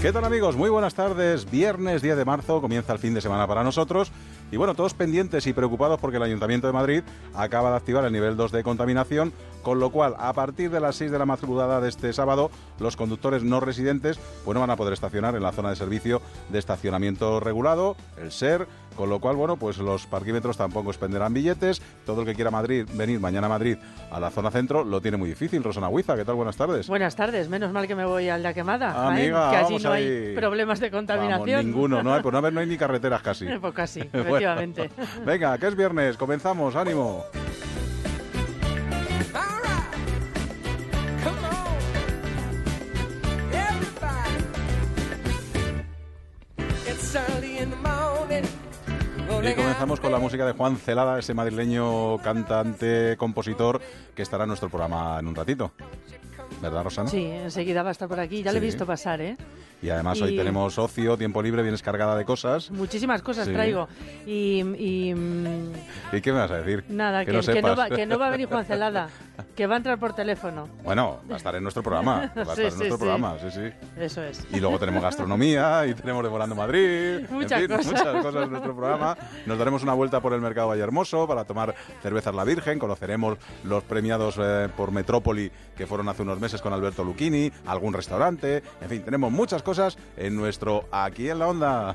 ¿Qué tal amigos? Muy buenas tardes. Viernes 10 de marzo comienza el fin de semana para nosotros y bueno, todos pendientes y preocupados porque el Ayuntamiento de Madrid acaba de activar el nivel 2 de contaminación, con lo cual a partir de las 6 de la madrugada de este sábado los conductores no residentes pues no van a poder estacionar en la zona de servicio de estacionamiento regulado, el SER, con lo cual, bueno, pues los parquímetros tampoco expenderán billetes. Todo el que quiera Madrid, venir mañana a Madrid a la zona centro lo tiene muy difícil. Rosana Huiza, ¿qué tal? Buenas tardes. Buenas tardes, menos mal que me voy al de Quemada. Amiga, que allí no ahí. hay problemas de contaminación. Vamos, ninguno, no hay, pues no, hay- no hay ni carreteras casi. pues casi, Bueno, efectivamente. venga, que es viernes, comenzamos, ánimo. Y comenzamos con la música de Juan Celada, ese madrileño cantante, compositor, que estará en nuestro programa en un ratito. ¿Verdad, Rosana? Sí, enseguida va a estar por aquí. Ya le he Sí. visto pasar, ¿eh? Y además hoy tenemos ocio, tiempo libre, vienes cargada de cosas. Muchísimas cosas Sí. traigo. Y, y, ¿Y qué me vas a decir? nada, que, no que no sepas. va, que no va a venir Juan Celada, que va a entrar por teléfono. Bueno, va a estar en nuestro programa. Va a estar Sí, en sí, nuestro programa, sí, sí. Eso es. Y luego tenemos gastronomía y tenemos Devorando Madrid. Muchas en fin, cosas. muchas cosas en nuestro programa. Nos daremos una vuelta por el Mercado Vallehermoso para tomar cervezas La Virgen. Conoceremos los premiados eh, por Metrópoli que fueron hace unos meses con Alberto Lucchini, algún restaurante. En fin, tenemos muchas cosas en nuestro Aquí en la Onda.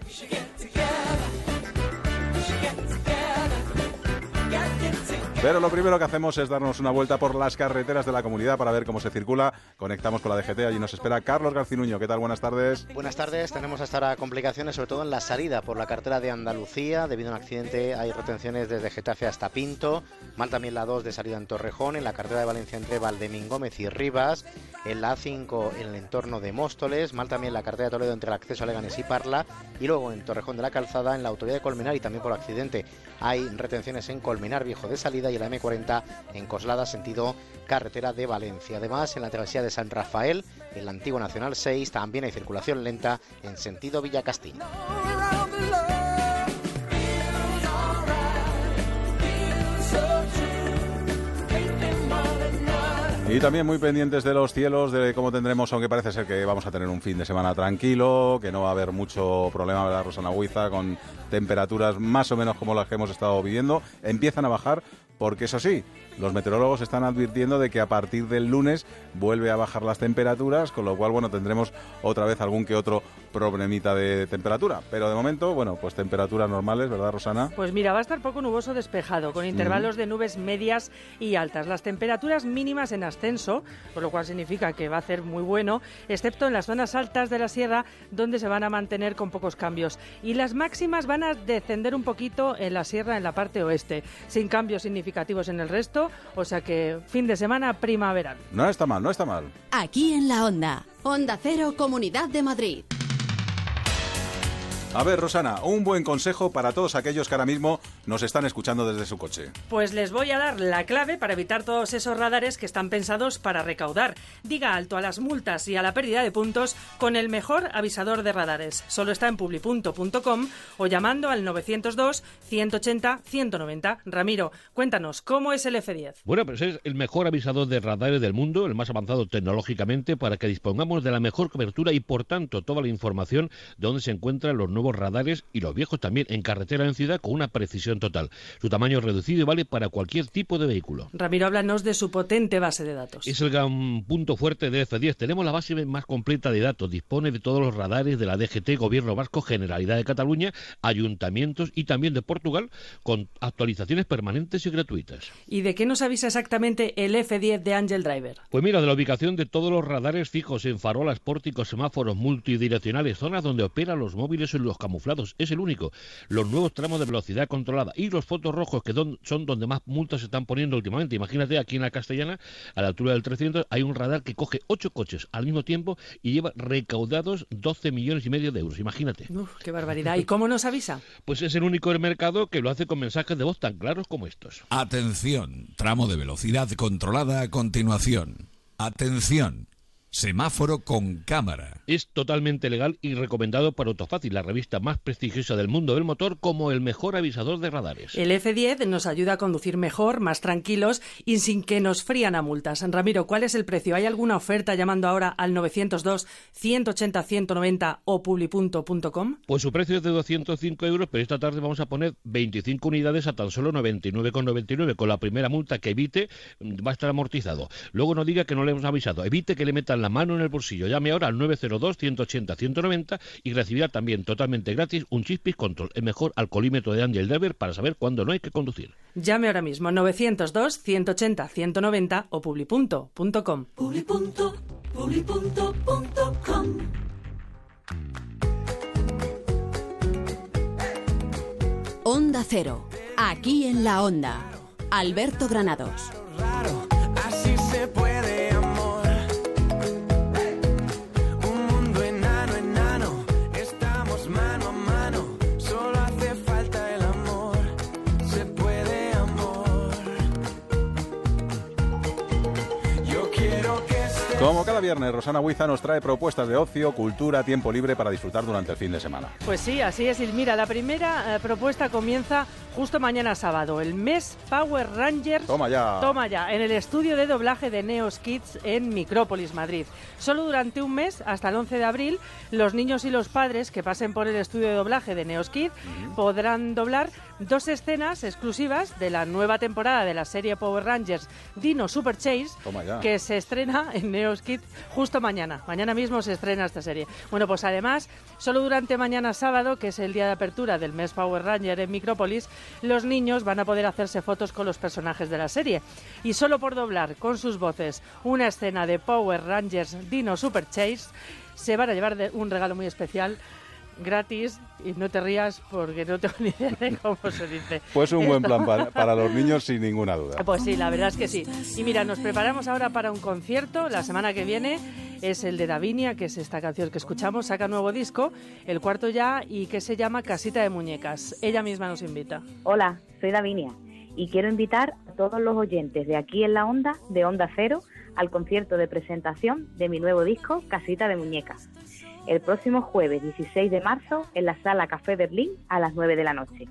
Pero lo primero que hacemos es darnos una vuelta por las carreteras de la comunidad para ver cómo se circula. Conectamos con la DGT, allí nos espera Carlos Garcinuño. ¿Qué tal? Buenas tardes. Buenas tardes, tenemos hasta ahora complicaciones, sobre todo en la salida por la carretera de Andalucía. Debido a un accidente hay retenciones desde Getafe hasta Pinto. Mal también la 2 de salida en Torrejón, en la carretera de Valencia entre Valdemín Gómez y Rivas. En la A5 en el entorno de Móstoles. Mal también la carretera de Toledo entre el acceso a Leganés y Parla. Y luego en Torrejón de la Calzada, en la autovía de Colmenar y también por accidente hay retenciones en Colmenar Viejo de salida y la M40 en Coslada sentido carretera de Valencia. Además, en la travesía de San Rafael, en la antigua Nacional 6, también hay circulación lenta en sentido Villa Castillo. Y también muy pendientes de los cielos, de cómo tendremos, aunque parece ser que vamos a tener un fin de semana tranquilo, que no va a haber mucho problema, ¿verdad, Rosana Huiza? Con temperaturas más o menos como las que hemos estado viviendo. Empiezan a bajar, porque eso sí, los meteorólogos están advirtiendo de que a partir del lunes vuelve a bajar las temperaturas, con lo cual, bueno, tendremos otra vez algún que otro problemita de temperatura. Pero de momento, bueno, pues temperaturas normales, ¿verdad, Rosana? Pues mira, va a estar poco nuboso despejado, con intervalos de nubes medias y altas. Las temperaturas mínimas en ascenso, por lo cual significa que va a ser muy bueno, excepto en las zonas altas de la sierra, donde se van a mantener con pocos cambios. Y las máximas van a descender un poquito en la sierra, en la parte oeste, sin cambios significativos en el resto, o sea que fin de semana primaveral. No está mal, no está mal. Aquí en la Onda. Onda Cero, Comunidad de Madrid. A ver, Rosana, un buen consejo para todos aquellos que ahora mismo nos están escuchando desde su coche. Pues les voy a dar la clave para evitar todos esos radares que están pensados para recaudar. Diga alto a las multas y a la pérdida de puntos con el mejor avisador de radares. Solo está en publipunto.com o llamando al 902 180 190. Ramiro, cuéntanos, ¿cómo es el F10? Bueno, pues es el mejor avisador de radares del mundo, el más avanzado tecnológicamente, para que dispongamos de la mejor cobertura y, por tanto, toda la información de dónde se encuentran los nuevos radares y los viejos también en carretera en ciudad con una precisión total. Su tamaño es reducido y vale para cualquier tipo de vehículo. Ramiro, háblanos de su potente base de datos. Es el gran punto fuerte de F10. Tenemos la base más completa de datos. Dispone de todos los radares de la DGT, Gobierno Vasco, Generalidad de Cataluña, ayuntamientos y también de Portugal, con actualizaciones permanentes y gratuitas. ¿Y de qué nos avisa exactamente el F10 de Angel Driver? Pues mira, de la ubicación de todos los radares fijos en farolas, pórticos, semáforos multidireccionales, zonas donde operan los móviles y los camuflados, es el único. Los nuevos tramos de velocidad controlada y los fotos rojos, que don- son donde más multas se están poniendo últimamente. Imagínate, aquí en la Castellana, a la altura del 300, hay un radar que coge ocho coches al mismo tiempo y lleva recaudados 12 millones y medio de euros. Imagínate. Uf, qué barbaridad. ¿Y cómo nos avisa? Pues es el único del mercado que lo hace con mensajes de voz tan claros como estos. Atención, tramo de velocidad controlada a continuación. Atención, Semáforo con cámara. Es totalmente legal y recomendado por Autofácil, la revista más prestigiosa del mundo del motor, como el mejor avisador de radares. El F10 nos ayuda a conducir mejor, más tranquilos y sin que nos frían a multas. Ramiro, ¿cuál es el precio? ¿Hay alguna oferta llamando ahora al 902 180 190 o publi.com? Pues su precio es de 205 euros, pero esta tarde vamos a poner 25 unidades a tan solo 99,99. Con la primera multa que evite, va a estar amortizado. Luego no diga que no le hemos avisado. Evite que le metan la mano en el bolsillo. Llame ahora al 902-180-190 y recibirá también totalmente gratis un Chispis Control, el mejor alcoholímetro de Angel Driver para saber cuándo no hay que conducir. Llame ahora mismo 902-180-190 o publi.com. Onda Cero, aquí en la Onda. Alberto Granados. Como cada viernes, Rosana Huiza nos trae propuestas de ocio, cultura, tiempo libre para disfrutar durante el fin de semana. Pues sí, así es. Y mira, la primera eh, propuesta comienza justo mañana sábado, el mes Power Rangers. Toma ya. Toma ya, en el estudio de doblaje de Neos Kids en Micrópolis, Madrid. Solo durante un mes, hasta el 11 de abril, los niños y los padres que pasen por el estudio de doblaje de Neos Kids podrán doblar dos escenas exclusivas de la nueva temporada de la serie Power Rangers Dino Super Chase, que se estrena en Neos Kids justo mañana. Mañana mismo se estrena esta serie. Bueno, pues además, solo durante mañana sábado, que es el día de apertura del mes Power Ranger en Micrópolis, los niños van a poder hacerse fotos con los personajes de la serie. Y solo por doblar con sus voces una escena de Power Rangers Dino Super Chase, se van a llevar de- un regalo muy especial gratis y no te rías porque no tengo ni idea de cómo se dice. Pues un buen plan para, para los niños, sin ninguna duda. pues sí, la verdad es que sí. Y mira, nos preparamos ahora para un concierto. La semana que viene es el de Davinia, que es esta canción que escuchamos. Saca nuevo disco, el cuarto ya, y que se llama Casita de Muñecas. Ella misma nos invita. Hola, soy Davinia y quiero invitar a todos los oyentes de aquí en la Onda, de Onda Cero, al concierto de presentación de mi nuevo disco Casita de Muñecas. El próximo jueves 16 de marzo en la sala Café Berlín a las 9 de la noche.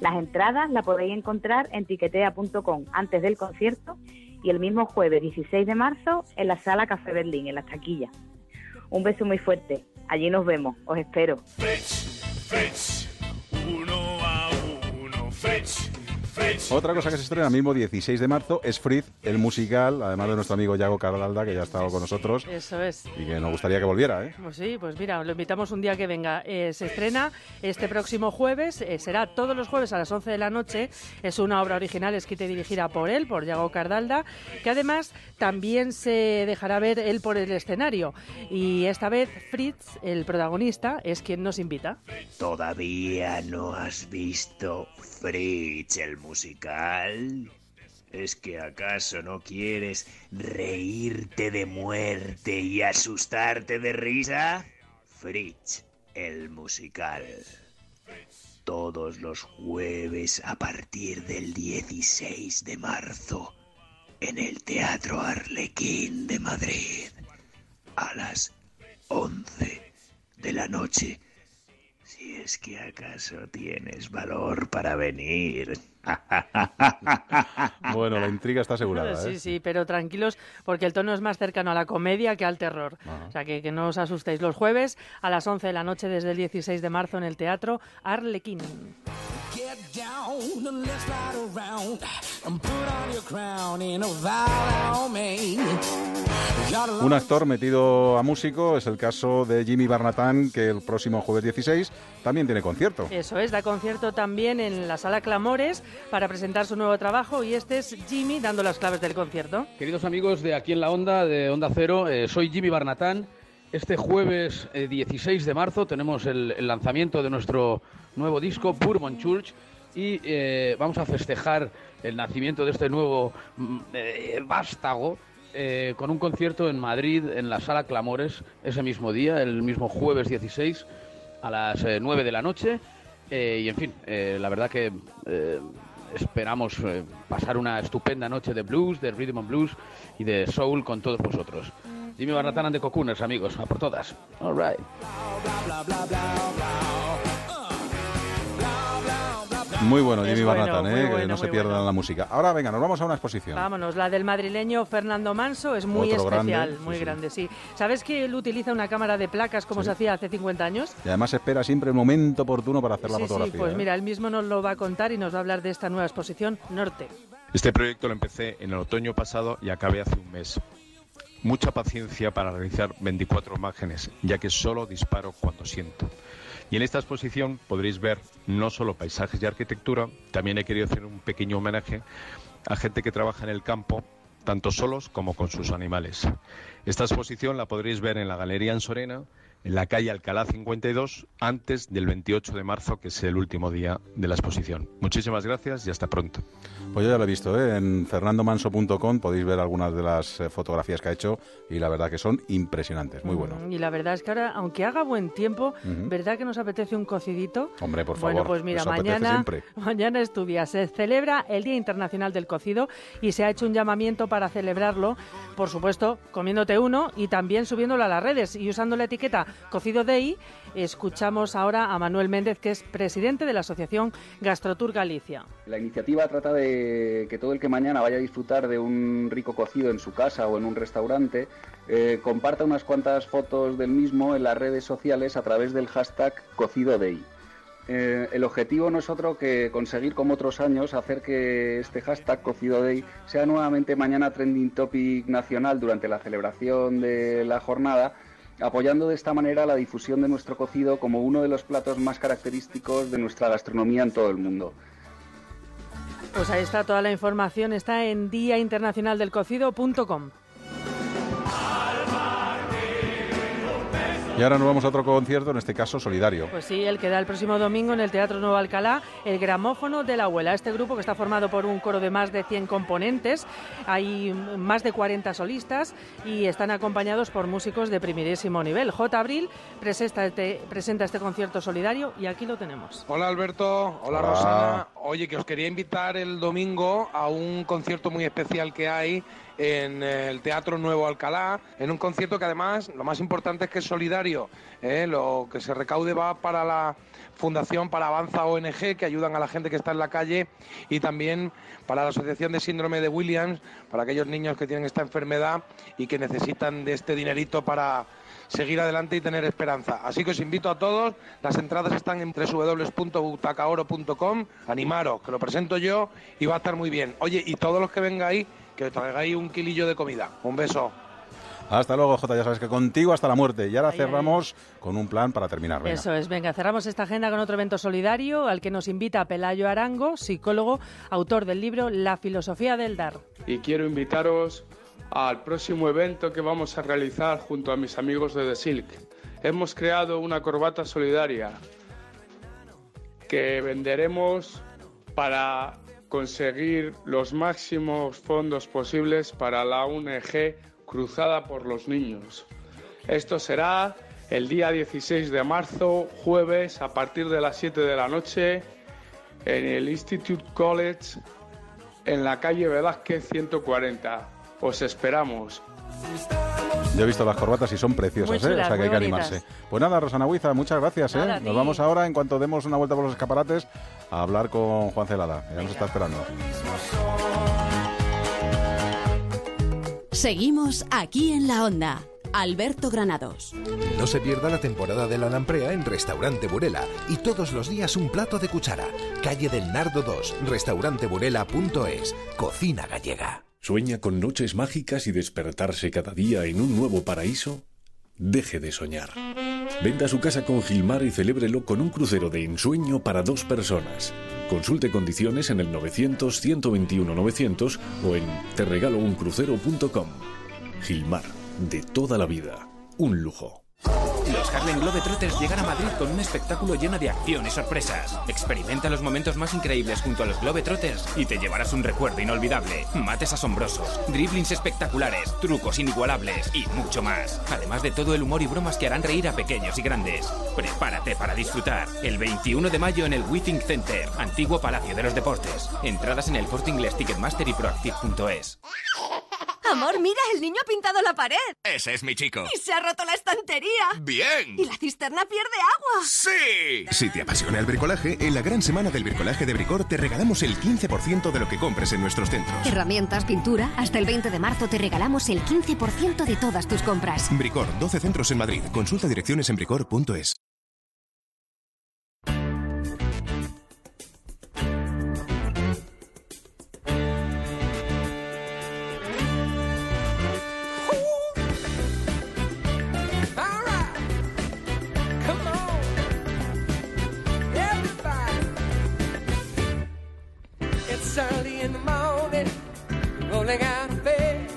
Las entradas las podéis encontrar en tiquetea.com antes del concierto y el mismo jueves 16 de marzo en la sala Café Berlín, en las taquillas. Un beso muy fuerte. Allí nos vemos. Os espero. Uno a uno, Fetch. Otra cosa que se estrena mismo 16 de marzo es Fritz, el musical, además de nuestro amigo Yago Carlalda, que ya ha estado con nosotros Eso es. y que nos gustaría que volviera, ¿eh? Pues sí, pues mira, lo invitamos un día que venga. Eh, se estrena este próximo jueves, eh, será todos los jueves a las 11 de la noche. Es una obra original escrita y dirigida por él, por Yago Cardalda, que además también se dejará ver él por el escenario. Y esta vez Fritz, el protagonista, es quien nos invita. ¿Todavía no has visto Fritz el musical? ¿Es que acaso no quieres reírte de muerte y asustarte de risa? Fritz el musical. Todos los jueves a partir del 16 de marzo en el Teatro Arlequín de Madrid a las 11 de la noche. Si es que acaso tienes valor para venir. Bueno, la intriga está asegurada, Sí, ¿eh? sí, pero tranquilos porque el tono es más cercano a la comedia que al terror. O sea, que, que no os asustéis. Los jueves a las 11 de la noche desde el 16 de marzo en el Teatro Arlequín. Down and let's ride around and put on your crown in a vow me. You're Un actor metido a músico es el caso de Jimmy Barnatán, que el próximo jueves 16 también tiene concierto. Eso es, da concierto también en la sala Clamores para presentar su nuevo trabajo y este es Jimmy dando las claves del concierto. Queridos amigos de aquí en la Onda, de Onda Cero, eh, soy Jimmy Barnatán. Este jueves eh, 16 de marzo tenemos el, el lanzamiento de nuestro nuevo disco, Bourbon Church, y eh, vamos a festejar el nacimiento de este nuevo mm, eh, vástago eh, con un concierto en Madrid, en la Sala Clamores, ese mismo día, el mismo jueves 16, a las eh, 9 de la noche. Eh, y en fin, eh, la verdad que eh, esperamos eh, pasar una estupenda noche de blues, de rhythm and blues y de soul con todos vosotros. Jimmy Barnatán and the Cocooners, amigos, a por todas. All right. Muy bueno, Jimmy bueno, ¿eh? que no se pierdan bueno. la música. Ahora venga, nos vamos a una exposición. Vámonos, la del madrileño Fernando Manso es muy Otro especial, muy sí. grande, sí. ¿Sabes que él utiliza una cámara de placas como Sí. se hacía hace 50 años? Y además espera siempre el momento oportuno para hacer la fotografía. sí, pues ¿eh? mira, él mismo nos lo va a contar y nos va a hablar de esta nueva exposición Norte. Este proyecto lo empecé en el otoño pasado y acabé hace un mes. Mucha paciencia para realizar 24 imágenes, ya que solo disparo cuando siento. Y en esta exposición podréis ver no solo paisajes y arquitectura, también he querido hacer un pequeño homenaje a gente que trabaja en el campo, tanto solos como con sus animales. Esta exposición la podréis ver en la Galería en Sorena, en la calle Alcalá 52, antes del 28 de marzo, que es el último día de la exposición. Muchísimas gracias y hasta pronto. Pues yo ya lo he visto, ¿eh? en fernandomanso.com podéis ver algunas de las eh, fotografías que ha hecho y la verdad que son impresionantes, muy bueno. Mm, Y la verdad es que ahora, aunque haga buen tiempo. ¿verdad que nos apetece un cocidito? Hombre, por Bueno, favor, pues mira, mañana, mañana es tu día. Se celebra el Día Internacional del Cocido y se ha hecho un llamamiento para celebrarlo, por supuesto, comiéndote uno y también subiéndolo a las redes y usando la etiqueta Cocido Day. Escuchamos ahora a Manuel Méndez, que es presidente de la Asociación Gastrotour Galicia. La iniciativa trata de que todo el que mañana vaya a disfrutar de un rico cocido en su casa o en un restaurante eh, comparta unas cuantas fotos del mismo en las redes sociales a través del hashtag Cocido Day. Eh, el objetivo no es otro que conseguir, como otros años, hacer que este hashtag Cocido Day sea nuevamente mañana trending topic nacional durante la celebración de la jornada, apoyando de esta manera la difusión de nuestro cocido como uno de los platos más característicos de nuestra gastronomía en todo el mundo. Pues ahí está toda la información, está en diainternacionaldelcocido.com. Y ahora nos vamos a otro concierto, en este caso solidario. Pues sí, el que da el próximo domingo en el Teatro Nuevo Alcalá, el Gramófono de la Abuela. Este grupo que está formado por un coro de más de 100 componentes, hay más de 40 solistas y están acompañados por músicos de primerísimo nivel. J. Abril presenta este, presenta este concierto solidario y aquí lo tenemos. Hola Alberto, hola, Hola. Rosana. Oye, que os quería invitar el domingo a un concierto muy especial que hay en el Teatro Nuevo Alcalá, en un concierto que además lo más importante es que es solidario. ¿eh? Lo que se recaude va para la Fundación para Avanza ONG, que ayudan a la gente que está en la calle, y también para la Asociación de Síndrome de Williams, para aquellos niños que tienen esta enfermedad y que necesitan de este dinerito para seguir adelante y tener esperanza. Así que os invito a todos, las entradas están en www.butacaoro.com, animaros, que lo presento yo y va a estar muy bien. Oye, y todos los que vengáis, que traigáis un kilillo de comida. Un beso. Hasta luego, Jota, ya sabes que contigo hasta la muerte. Y ahora Ay, cerramos con un plan para terminar. Venga. Eso es, venga, cerramos esta agenda con otro evento solidario al que nos invita Pelayo Arango, psicólogo, autor del libro La filosofía del dar. y quiero invitaros al próximo evento que vamos a realizar junto a mis amigos de The Silk. Hemos creado una corbata solidaria que venderemos para conseguir los máximos fondos posibles para la ONG Cruzada por los Niños. Esto será el día 16 de marzo, jueves, a partir de las 7 de la noche, en el Institute College en la calle Velázquez 140. Os esperamos. Yo he visto las corbatas y son preciosas, ¿eh? o sea que hay que bonitas. animarse. Pues nada, Rosana Huiza, muchas gracias. ¿eh? Nada, Nos vamos ahora, en cuanto demos una vuelta por los escaparates, a hablar con Juan Celada. Ya nos está esperando. Seguimos aquí en la onda. Alberto Granados. No se pierda la temporada de la lamprea en Restaurante Burela y todos los días un plato de cuchara. Calle del Nardo 2, restauranteburela.es, cocina gallega. ¿Sueña con noches mágicas y despertarse cada día en un nuevo paraíso? Deje de soñar. Venda su casa con Gilmar y celébrelo con un crucero de ensueño para dos personas. Consulte condiciones en el 900-121-900 o en terregalouncrucero.com. Gilmar, de toda la vida. Un lujo. Los Harlem Globetrotters llegan a Madrid con un espectáculo lleno de acción y sorpresas. Experimenta los momentos más increíbles junto a los Globetrotters y te llevarás un recuerdo inolvidable. Mates asombrosos, driblings espectaculares, trucos inigualables y mucho más. Además de todo el humor y bromas que harán reír a pequeños y grandes. Prepárate para disfrutar. El 21 de mayo en el Withing Center, antiguo Palacio de los Deportes. Entradas en el Corte Inglés Ticketmaster y Proactive.es. Amor, mira, el niño ha pintado la pared. Ese es mi chico. Y se ha roto la estantería. ¡Bien! Y la cisterna pierde agua. ¡Sí! Si te apasiona el bricolaje, en la gran semana del bricolaje de Bricor te regalamos el 15% de lo que compres en nuestros centros. Herramientas, pintura. Hasta el 20 de marzo te regalamos el 15% de todas tus compras. Bricor, 12 centros en Madrid. Consulta direcciones en bricor.es. rolling out of bed,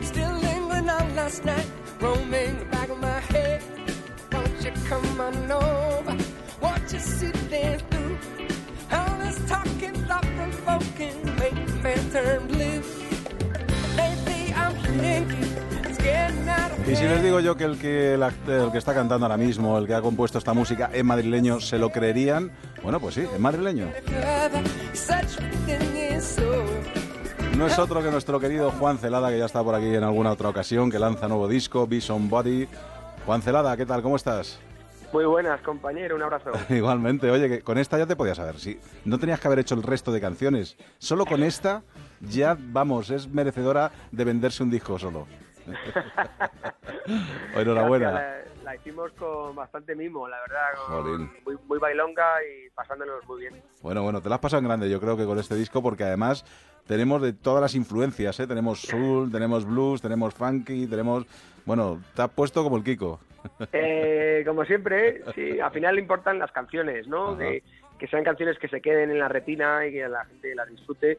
still lingering on last night, roaming the back of my head. Won't you come on over? You through? All this talking, thought provoking, turn blue. Lately I'm thinking Y si les digo yo que el que, el, el que está cantando ahora mismo, el que ha compuesto esta música, es madrileño, ¿se lo creerían? Bueno, pues sí, es madrileño. No es otro que nuestro querido Juan Celada, que ya está por aquí en alguna otra ocasión, que lanza nuevo disco, Be Somebody. Juan Celada, ¿qué tal? ¿Cómo estás? Muy buenas, compañero, un abrazo. Igualmente, oye, que con esta ya te podías saber. Si no tenías que haber hecho el resto de canciones, solo con esta ya, vamos, es merecedora de venderse un disco solo. Enhorabuena. La, la hicimos con bastante mimo, la verdad, con- muy, muy bailonga y pasándonos muy bien. Bueno, bueno, te la has pasado en grande, yo creo que con este disco, porque además tenemos de todas las influencias, ¿eh? Tenemos soul, tenemos blues, tenemos funky, tenemos... Bueno, te has puesto como el Kiko. Eh, como siempre, sí, al final importan las canciones, ¿no? Que, que sean canciones que se queden en la retina y que la gente las disfrute.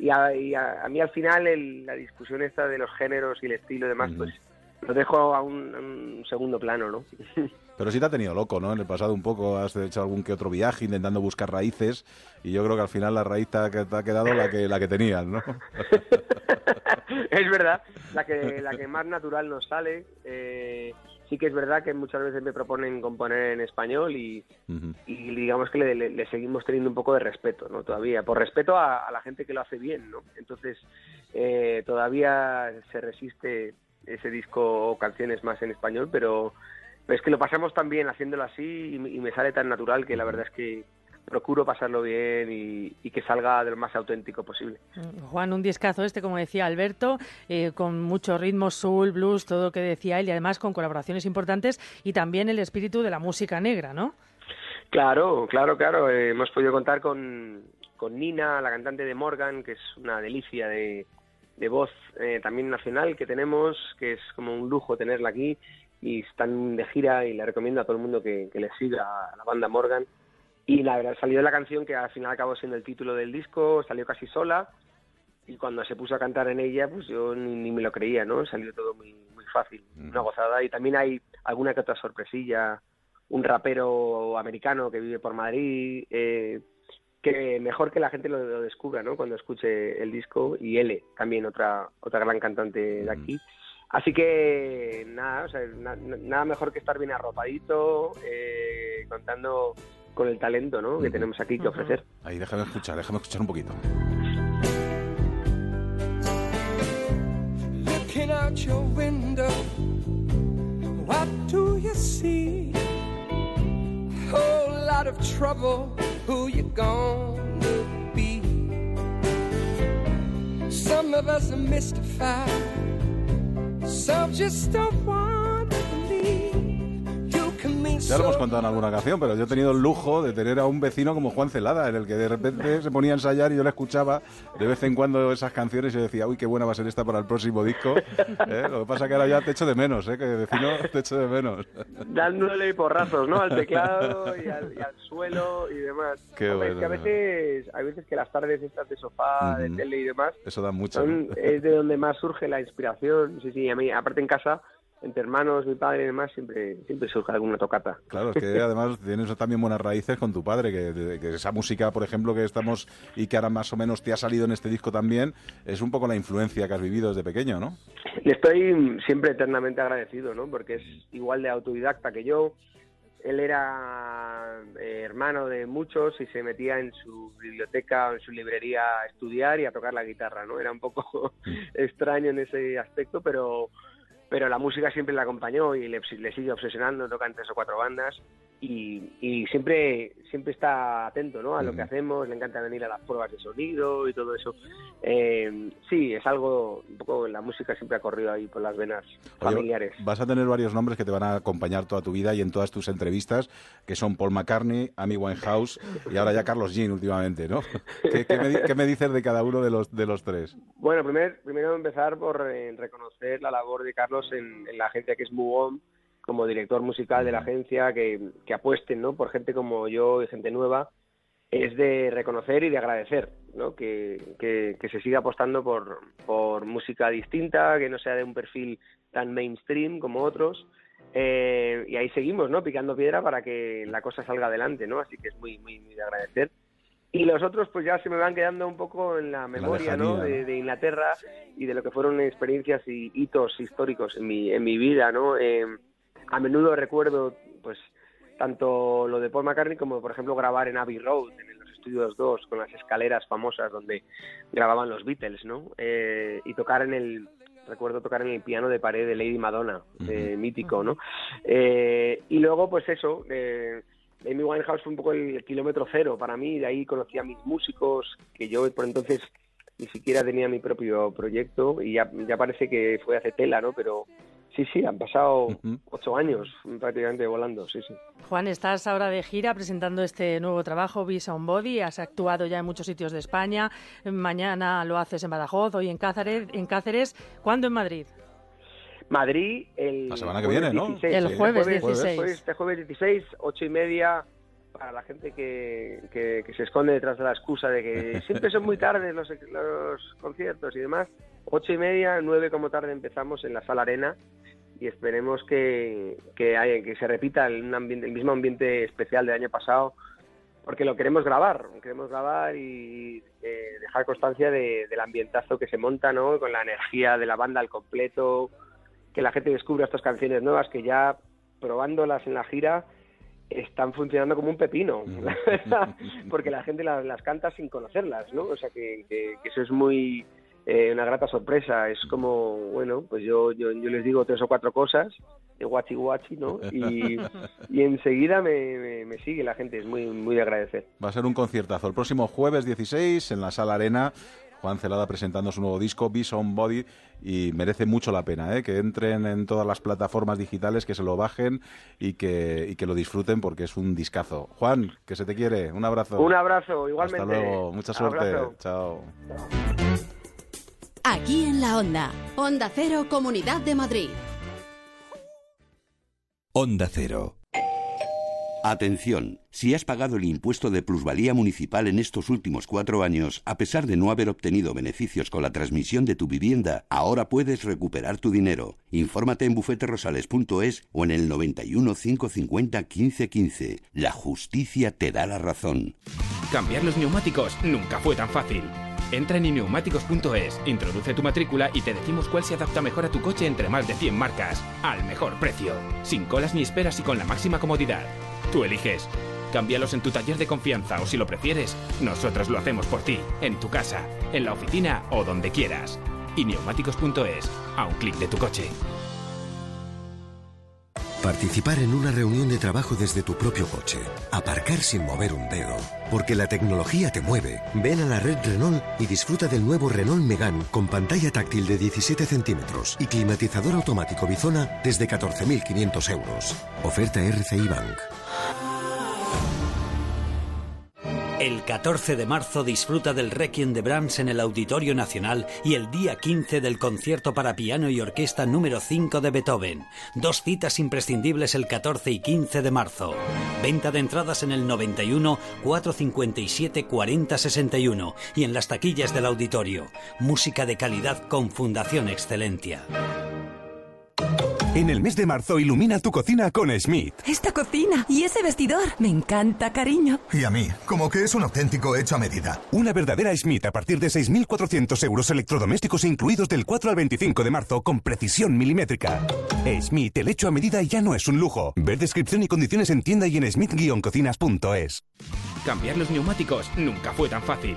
Y a, y a- a mí al final el- la discusión esta de los géneros y el estilo y demás, pues lo dejo a un, a un segundo plano, ¿no? Pero sí te ha tenido loco, ¿no? En el pasado un poco has hecho algún que otro viaje intentando buscar raíces y yo creo que al final la raíz te ha, te ha quedado la que, la que tenías, ¿no? es verdad, la que, la que más natural nos sale. eh, sí que es verdad que muchas veces me proponen componer en español y, Ujú. y digamos que le, le- le seguimos teniendo un poco de respeto, ¿no? Todavía, por respeto a, a la gente que lo hace bien, ¿no? Entonces, eh, todavía se resiste ese disco o canciones más en español, pero es que lo pasamos tan bien haciéndolo así y, me- y me sale tan natural que la verdad es que procuro pasarlo bien y, y que salga de lo más auténtico posible. Juan, un discazo este, como decía Alberto, eh, con mucho ritmo, soul, blues, todo lo que decía él, y además con colaboraciones importantes y también el espíritu de la música negra, ¿no? Claro, claro, claro. eh, hemos podido contar con, con Nina, la cantante de Morgan, que es una delicia de, de voz eh, también nacional que tenemos, que es como un lujo tenerla aquí. Y están de gira y le recomiendo a todo el mundo que, que le siga a la banda Morgan. Y la verdad, salió la canción que al final acabó siendo el título del disco, salió casi sola. Y cuando se puso a cantar en ella, pues yo ni, ni me lo creía, ¿no? Salió todo muy, muy fácil, una gozada. Y también hay alguna que otra sorpresilla, un rapero americano que vive por Madrid, eh, que mejor que la gente lo, lo descubra, ¿no? Cuando escuche el disco. Y L, también otra, otra gran cantante de aquí. Así que nada, o sea, na- na- nada mejor que estar bien arropadito, eh, contando con el talento ¿no? que tenemos aquí que ofrecer. Ahí, déjame escuchar, déjame escuchar un poquito. Looking out your window, what do you see? Whole lot of trouble. Who you gonna be? Some of us are mystified. self just a one. Ya lo hemos contado en alguna canción, pero yo he tenido el lujo de tener a un vecino como Juan Celada, en el que de repente se ponía a ensayar y yo le escuchaba de vez en cuando esas canciones y yo decía, uy, qué buena va a ser esta para el próximo disco. ¿Eh? Lo que pasa que ahora ya te echo de menos, ¿eh? que vecino te echo de menos. dándole porrazos, ¿no? Al teclado y al, y al suelo y demás. Qué es bueno, que a veces, hay veces que las tardes estas de sofá, de tele y demás, Eso da mucho. son, ¿no? es de donde más surge la inspiración. Sí, sí, a mí, aparte en casa, entre hermanos, mi padre y demás, siempre, siempre surge alguna tocata. Claro, es que además tienes también buenas raíces con tu padre, que, que esa música, por ejemplo, que estamos y que ahora más o menos te ha salido en este disco también, es un poco la influencia que has vivido desde pequeño, ¿no? Le estoy siempre eternamente agradecido, ¿no? Porque es igual de autodidacta que yo. él era eh, hermano de muchos y se metía en su biblioteca o en su librería a estudiar y a tocar la guitarra, ¿no? Era un poco extraño en ese aspecto, pero pero la música siempre le acompañó y le, le sigue obsesionando, toca en tres o cuatro bandas y, y siempre siempre está atento ¿no? a lo que hacemos, le encanta venir a las pruebas de sonido y todo eso. Eh, sí, es algo, un poco la música siempre ha corrido ahí por las venas Oye, familiares. vas a tener varios nombres que te van a acompañar toda tu vida y en todas tus entrevistas, que son Paul McCartney, Amy Winehouse y ahora ya Carlos Jean últimamente, ¿no? ¿Qué, qué me, qué me dices de cada uno de los, de los tres? Bueno, primero, primero empezar por eh, reconocer la labor de Carlos en, en la agencia que es Mugom, como director musical de la agencia, que, que apuesten ¿no? por gente como yo y gente nueva, es de reconocer y de agradecer, ¿no? que, que, que se siga apostando por, por música distinta, que no sea de un perfil tan mainstream como otros. Eh, y ahí seguimos, ¿no? Picando piedra para que la cosa salga adelante, ¿no? Así que es muy, muy, muy de agradecer. Y los otros, pues ya se me van quedando un poco en la memoria, ¿no? De, ¿no? de Inglaterra y de lo que fueron experiencias y hitos históricos en mi, en mi vida, ¿no? Eh, a menudo recuerdo, pues, tanto lo de Paul McCartney como, por ejemplo, grabar en Abbey Road, en los estudios 2, con las escaleras famosas donde grababan los Beatles, ¿no? Eh, y tocar en el, recuerdo tocar en el piano de pared de Lady Madonna, eh, mítico, ¿no? Eh, y luego, pues eso, eh, Amy Winehouse fue un poco el kilómetro cero para mí, de ahí conocí a mis músicos, que yo por entonces ni siquiera tenía mi propio proyecto y ya, ya parece que fue hace tela, ¿no? Pero sí, sí, han pasado ocho años prácticamente volando, sí, sí. Juan, estás ahora de gira presentando este nuevo trabajo, Visa on Body. Has actuado ya en muchos sitios de España. Mañana lo haces en Badajoz, hoy en Cáceres. En Cáceres. ¿Cuándo en Madrid? Madrid el La semana que jueves viene, ¿no? 16, El jueves 16. jueves- este jueves 16, ocho y media, para la gente que, que, que se esconde detrás de la excusa de que siempre son muy tarde los, los conciertos y demás. Ocho y media, nueve como tarde empezamos en la Sala Arena y esperemos que, que, que se repita el, ambiente- el mismo ambiente especial del año pasado porque lo queremos grabar, queremos grabar y eh, dejar constancia de- del ambientazo que se monta, ¿no? Con la energía de la banda al completo, que la gente descubra estas canciones nuevas que ya probándolas en la gira están funcionando como un pepino, la verdad, porque la gente las, las canta sin conocerlas, ¿no? O sea que, que- que eso es muy eh, una grata sorpresa. Es como, bueno, pues yo, yo, yo les digo tres o cuatro cosas de guachi guachi, ¿no? Y, y enseguida me, me, me sigue la gente, es muy, muy de agradecer. Va a ser un conciertazo. El próximo jueves 16 en la Sala Arena. Juan Celada presentando su nuevo disco, Be Body, y merece mucho la pena ¿eh? que entren en todas las plataformas digitales, que se lo bajen y que, y que lo disfruten porque es un discazo. Juan, que se te quiere, un abrazo. Un abrazo, igualmente. Hasta luego, mucha suerte. Abrazo. Chao. Aquí en la Onda, Onda Cero, Comunidad de Madrid. Onda Cero. Atención, si has pagado el impuesto de plusvalía municipal en estos últimos cuatro años, a pesar de no haber obtenido beneficios con la transmisión de tu vivienda, ahora puedes recuperar tu dinero. Infórmate en bufeterosales.es o en el 91 550 1515. La justicia te da la razón. Cambiar los neumáticos nunca fue tan fácil. Entra en ineumáticos.es, introduce tu matrícula y te decimos cuál se adapta mejor a tu coche entre más de 100 marcas, al mejor precio, sin colas ni esperas y con la máxima comodidad. Tú eliges. Cámbialos en tu taller de confianza o si lo prefieres, nosotros lo hacemos por ti, en tu casa, en la oficina o donde quieras. Ineumáticos.es, a un clic de tu coche. Participar en una reunión de trabajo desde tu propio coche. Aparcar sin mover un dedo. Porque la tecnología te mueve. Ven a la red Renault y disfruta del nuevo Renault Megane con pantalla táctil de 17 centímetros y climatizador automático Bizona desde 14.500 euros. Oferta RCI Bank. El 14 de marzo disfruta del Requiem de Brahms en el Auditorio Nacional y el día 15 del concierto para piano y orquesta número 5 de Beethoven. Dos citas imprescindibles el 14 y 15 de marzo. Venta de entradas en el 91 457 40 61 y en las taquillas del auditorio. Música de calidad con Fundación Excelencia. En el mes de marzo ilumina tu cocina con Schmidt. Esta cocina y ese vestidor. Me encanta, cariño. Y a mí, como que es un auténtico hecho a medida. Una verdadera Schmidt a partir de 6.400 euros electrodomésticos incluidos del 4 al 25 de marzo con precisión milimétrica. Schmidt, el hecho a medida ya no es un lujo. Ver descripción y condiciones en tienda y en schmidt-cocinas.es. Cambiar los neumáticos nunca fue tan fácil.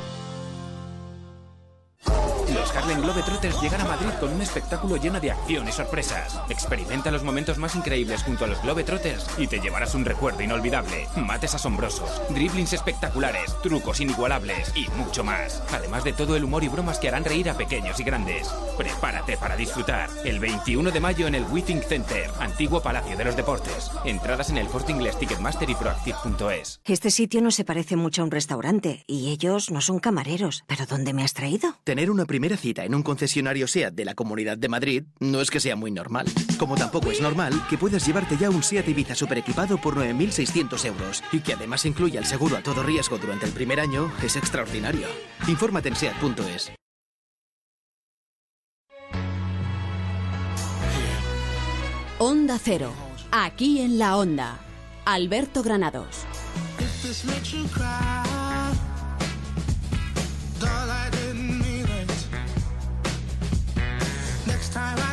Los Harlem Globetrotters llegan a Madrid con un espectáculo lleno de acción y sorpresas. Experimenta los momentos más increíbles junto a los Globetrotters y te llevarás un recuerdo inolvidable. Mates asombrosos, driblings espectaculares, trucos inigualables y mucho más. Además de todo el humor y bromas que harán reír a pequeños y grandes. Prepárate para disfrutar. El 21 de mayo en el Withing Center, antiguo Palacio de los Deportes. Entradas en el Corte Inglés, Ticketmaster y Proactive.es. Este sitio no se parece mucho a un restaurante y ellos no son camareros. ¿Pero dónde me has traído? Tener una primera cita en un concesionario SEAT de la Comunidad de Madrid no es que sea muy normal. Como tampoco es normal que puedas llevarte ya un SEAT Ibiza super equipado por 9.600 euros y que además incluya el seguro a todo riesgo durante el primer año es extraordinario. Infórmate en SEAT.es. Onda Cero. Aquí en la Onda. Alberto Granados.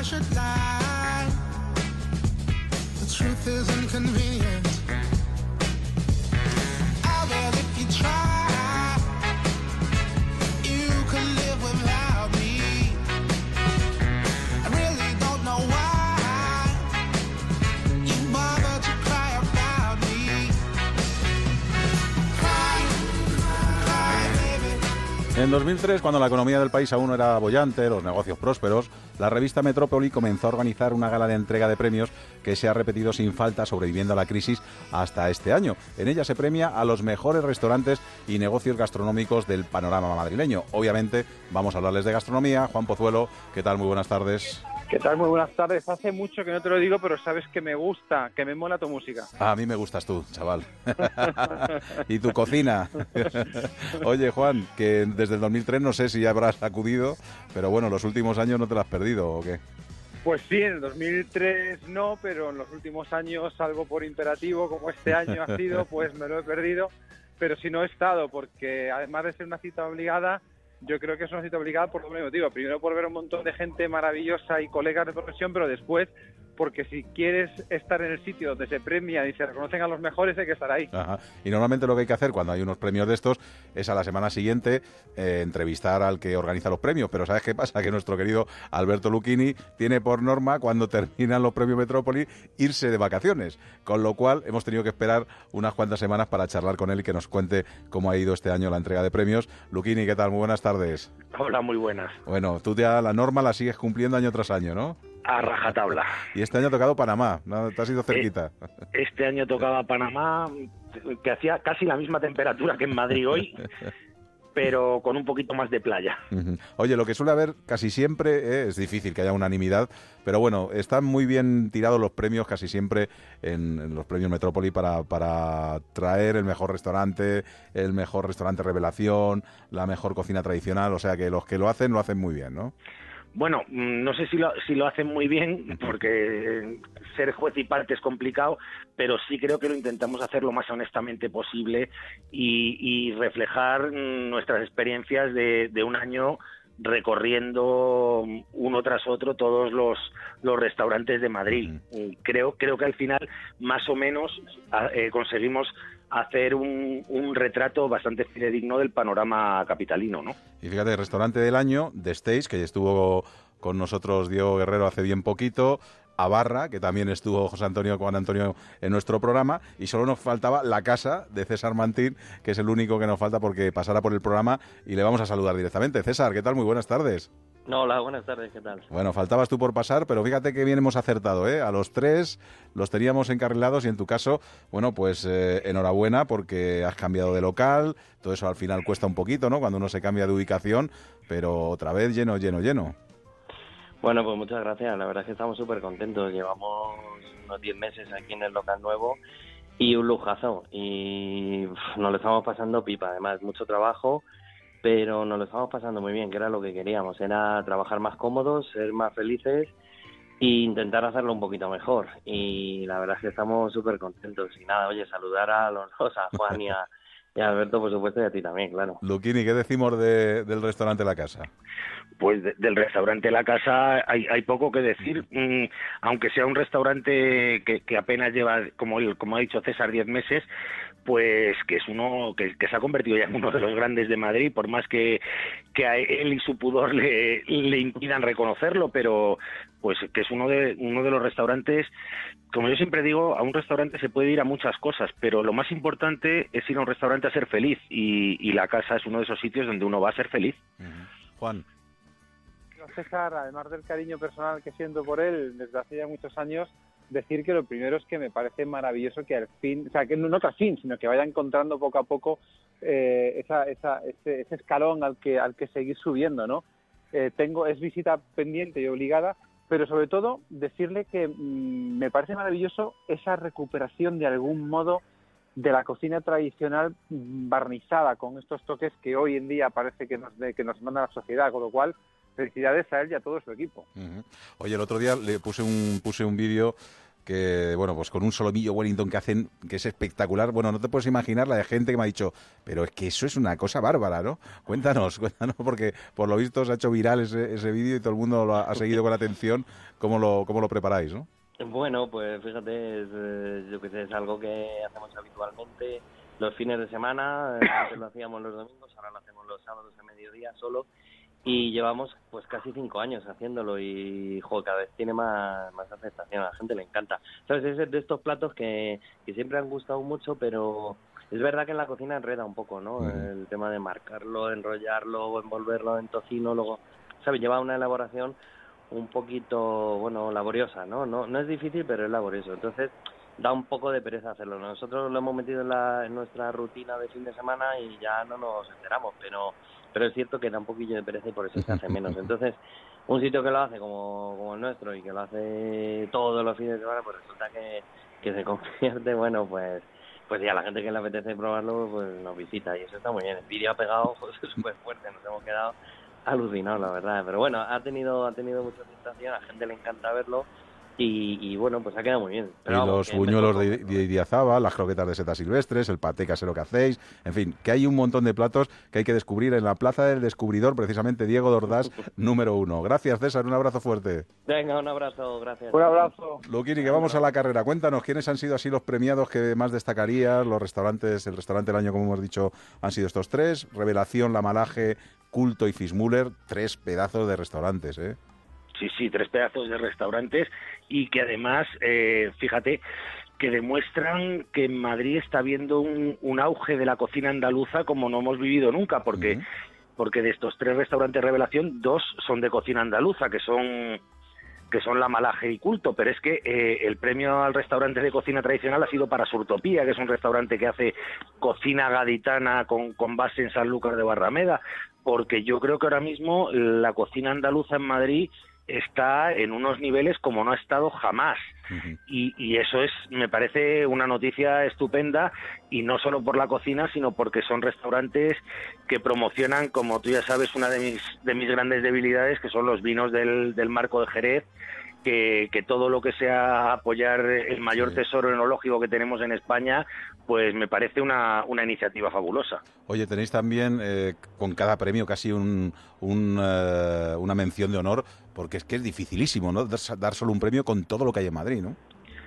Should lie. The truth is En 2003, cuando la economía del país aún era bollante, los negocios prósperos, la revista Metrópoli comenzó a organizar una gala de entrega de premios que se ha repetido sin falta sobreviviendo a la crisis hasta este año. En ella se premia a los mejores restaurantes y negocios gastronómicos del panorama madrileño. Obviamente, vamos a hablarles de gastronomía. Juan Pozuelo, ¿qué tal? Muy buenas tardes. ¿Qué tal? Muy buenas tardes. Hace mucho que no te lo digo, pero sabes que me gusta, que me mola tu música. A mí me gustas tú, chaval. y tu cocina. Oye, Juan, que desde el 2003 no sé si ya habrás acudido, pero bueno, los últimos años no te lo has perdido, ¿o qué? Pues sí, en el 2003 no, pero en los últimos años, algo por imperativo, como este año ha sido, pues me lo he perdido. Pero si no he estado, porque además de ser una cita obligada, yo creo que es una cita obligada por doble motivo. Primero por ver un montón de gente maravillosa y colegas de profesión, pero después porque si quieres estar en el sitio donde se premia y se reconocen a los mejores, hay que estar ahí. Ajá. Y normalmente lo que hay que hacer cuando hay unos premios de estos es a la semana siguiente eh, entrevistar al que organiza los premios. Pero ¿sabes qué pasa? Que nuestro querido Alberto Lucchini tiene por norma, cuando terminan los premios Metrópoli, irse de vacaciones. Con lo cual hemos tenido que esperar unas cuantas semanas para charlar con él y que nos cuente cómo ha ido este año la entrega de premios. Lucchini, ¿qué tal? Muy buenas tardes. Hola, muy buenas. Bueno, tú ya la norma la sigues cumpliendo año tras año, ¿no? A rajatabla. Y este año ha tocado Panamá, ¿no? te has ido cerquita. Este año tocaba Panamá, que hacía casi la misma temperatura que en Madrid hoy, pero con un poquito más de playa. Oye, lo que suele haber casi siempre eh, es difícil que haya unanimidad, pero bueno, están muy bien tirados los premios casi siempre en, en los premios Metrópoli para, para traer el mejor restaurante, el mejor restaurante revelación, la mejor cocina tradicional, o sea que los que lo hacen lo hacen muy bien, ¿no? Bueno, mm, no sé si lo, si lo hacen muy bien, porque eh, ser juez y parte es complicado, pero sí creo que lo intentamos hacer lo más honestamente posible y, y reflejar mm, nuestras experiencias de, de un año recorriendo mm, uno tras otro todos los, los restaurantes de Madrid. Creo, creo que al final, más o menos, a- eh, conseguimos hacer un, un retrato bastante fidedigno del panorama capitalino, ¿no? Y fíjate, restaurante del año, The Stage, que estuvo con nosotros Diego Guerrero hace bien poquito, a Barra, que también estuvo José Antonio Juan Antonio en nuestro programa, y solo nos faltaba la casa de César Mantín, que es el único que nos falta porque pasara por el programa y le vamos a saludar directamente. César, ¿qué tal? Muy buenas tardes. No, hola, buenas tardes, ¿qué tal? Bueno, faltabas tú por pasar, pero fíjate que bien hemos acertado, ¿eh? A los tres los teníamos encarrilados y en tu caso, bueno, pues eh, enhorabuena porque has cambiado de local, todo eso al final cuesta un poquito, ¿no? Cuando uno se cambia de ubicación, pero otra vez lleno, lleno, lleno. Bueno, pues muchas gracias. La verdad es que estamos súper contentos. Llevamos unos 10 meses aquí en el local nuevo y un lujazo. Y nos lo estamos pasando pipa. Además, mucho trabajo, pero nos lo estamos pasando muy bien, que era lo que queríamos. Era trabajar más cómodos, ser más felices e intentar hacerlo un poquito mejor. Y la verdad es que estamos súper contentos. Y nada, oye, saludar a los dos, a Juan y a, y a Alberto, por supuesto, y a ti también, claro. Luquini, ¿qué decimos de- del restaurante La Casa? Pues de- del restaurante La Casa hay, hay poco que decir, mm, aunque sea un restaurante que, que apenas lleva, como, el- como ha dicho César, 10 meses, pues que es uno que, que se ha convertido ya en uno de los grandes de Madrid, por más que, que a él y su pudor le, le impidan reconocerlo, pero pues que es uno de, uno de los restaurantes, como yo siempre digo, a un restaurante se puede ir a muchas cosas, pero lo más importante es ir a un restaurante a ser feliz y, y La Casa es uno de esos sitios donde uno va a ser feliz. Juan. César, además del cariño personal que siento por él desde hace ya muchos años, decir que lo primero es que me parece maravilloso que al fin, o sea, que no, no que al fin, sino que vaya encontrando poco a poco eh, esa, esa, ese, ese escalón al que, al que seguir subiendo, ¿no? Eh, tengo, es visita pendiente y obligada, pero sobre todo decirle que mm, me parece maravilloso esa recuperación de algún modo de la cocina tradicional barnizada con estos toques que hoy en día parece que nos, que nos manda la sociedad, con lo cual felicidades a él y a todo su equipo. Oye, el otro día le puse un, puse un vídeo que, bueno, pues con un solomillo Wellington que hacen, que es espectacular. Bueno, no te puedes imaginar la de gente que me ha dicho, pero es que eso es una cosa bárbara, ¿no? Cuéntanos, cuéntanos, porque por lo visto se ha hecho viral ese, ese vídeo y todo el mundo lo ha, ha seguido con atención. ¿Cómo lo, cómo lo preparáis, no? Bueno, pues fíjate, es, eh, yo que sé, es algo que hacemos habitualmente los fines de semana, eh, antes lo hacíamos los domingos, ahora lo hacemos los sábados a mediodía solo y llevamos pues casi cinco años haciéndolo y jo, cada vez tiene más, más aceptación, a la gente le encanta. ¿Sabes? Es de estos platos que, que siempre han gustado mucho, pero es verdad que en la cocina enreda un poco, ¿no? El tema de marcarlo, enrollarlo, envolverlo en tocino, luego, ¿sabes? Lleva una elaboración un poquito, bueno, laboriosa, ¿no? No, no es difícil, pero es laborioso. Entonces, da un poco de pereza hacerlo. Nosotros lo hemos metido en, la, en nuestra rutina de fin de semana y ya no nos enteramos, pero pero es cierto que da un poquillo de pereza y por eso se hace menos. Entonces, un sitio que lo hace como, como el nuestro y que lo hace todos los fines de semana, pues resulta que, que se convierte, bueno, pues pues ya la gente que le apetece probarlo, pues nos visita y eso está muy bien. El vídeo ha pegado pues, súper fuerte, nos hemos quedado alucinados, la verdad. Pero bueno, ha tenido ha tenido mucha aceptación, a la gente le encanta verlo y, y bueno, pues ha quedado muy bien. Pero y vamos, los buñuelos de, de Idiazaba, las croquetas de setas silvestres, el paté casero que hacéis, en fin, que hay un montón de platos que hay que descubrir en la Plaza del Descubridor, precisamente Diego Dordás, número uno. Gracias, César, un abrazo fuerte. Venga, un abrazo, gracias. Un abrazo. Luquini, que vamos a la carrera. Cuéntanos, ¿quiénes han sido así los premiados que más destacarías? Los restaurantes, el restaurante del año, como hemos dicho, han sido estos tres. Revelación, La Malaje, Culto y Fismuller, tres pedazos de restaurantes, ¿eh? Sí, sí, tres pedazos de restaurantes y que además, eh, fíjate, que demuestran que en Madrid está habiendo un, un auge de la cocina andaluza como no hemos vivido nunca, porque, porque de estos tres restaurantes revelación, dos son de cocina andaluza, que son que son la Malaje y Culto, pero es que eh, el premio al restaurante de cocina tradicional ha sido para Surtopía, que es un restaurante que hace cocina gaditana con, con base en Sanlúcar de Barrameda, porque yo creo que ahora mismo la cocina andaluza en Madrid está en unos niveles como no ha estado jamás. Y, y eso es, me parece una noticia estupenda y no solo por la cocina, sino porque son restaurantes que promocionan, como tú ya sabes, una de mis, de mis grandes debilidades, que son los vinos del, del marco de Jerez, que, que todo lo que sea apoyar el mayor tesoro enológico que tenemos en España, pues me parece una, una iniciativa fabulosa. Oye, tenéis también eh, con cada premio casi un, un, eh, una mención de honor, porque es que es dificilísimo, ¿no? Dar, solo un premio con todo lo que hay en Madrid, ¿no?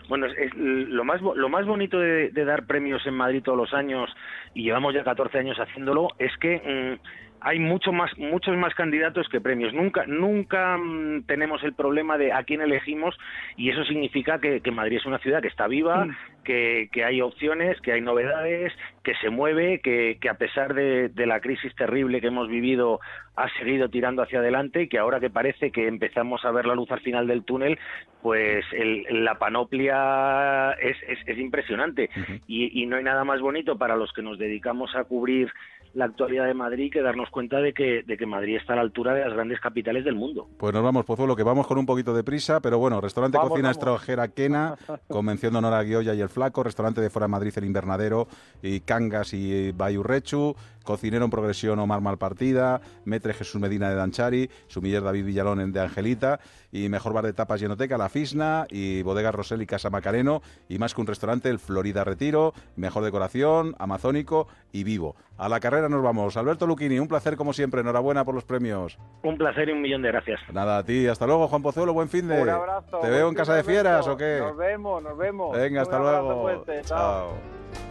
Bueno, es, es lo más lo más bonito de, de dar premios en Madrid todos los años y llevamos ya 14 años haciéndolo es que mm, hay mucho más, muchos más candidatos que premios. Nunca, nunca mm, tenemos el problema de a quién elegimos y eso significa que, que Madrid es una ciudad que está viva, que, que hay opciones, que hay novedades, que se mueve, que, que a pesar de, de la crisis terrible que hemos vivido ha seguido tirando hacia adelante y que ahora que parece que empezamos a ver la luz al final del túnel, pues el- la panoplia es, es, es impresionante. Y, y no hay nada más bonito para los que nos dedicamos a cubrir la actualidad de Madrid que darnos cuenta de que, de que Madrid está a la altura de las grandes capitales del mundo. Pues nos vamos, Pozuelo, que vamos con un poquito de prisa, pero bueno, restaurante Vamos, Cocina vamos. Extranjera Quena, Convención de Honor a Guiolla y El Flaco, restaurante de Fuera de Madrid El Invernadero y Cangas y Bayurrechu, cocinero en progresión Omar Malpartida, Metre Jesús Medina de Danchari, sumiller David Villalón de Angelita y mejor bar de tapas y enoteca La Fisna y Bodega Rosel y Casa Macareno y más que un restaurante el Florida Retiro, mejor decoración, amazónico y vivo. A la carrera nos vamos. Alberto Luquini, un placer como siempre, enhorabuena por los premios. Un placer y un millón de gracias. Nada, a ti. Hasta luego, Juan Pozuelo. Buen fin de. Un abrazo. ¿Te veo en casa de fieras o qué? Nos vemos, nos vemos. Venga, hasta Un abrazo luego. fuerte, chao. Chao.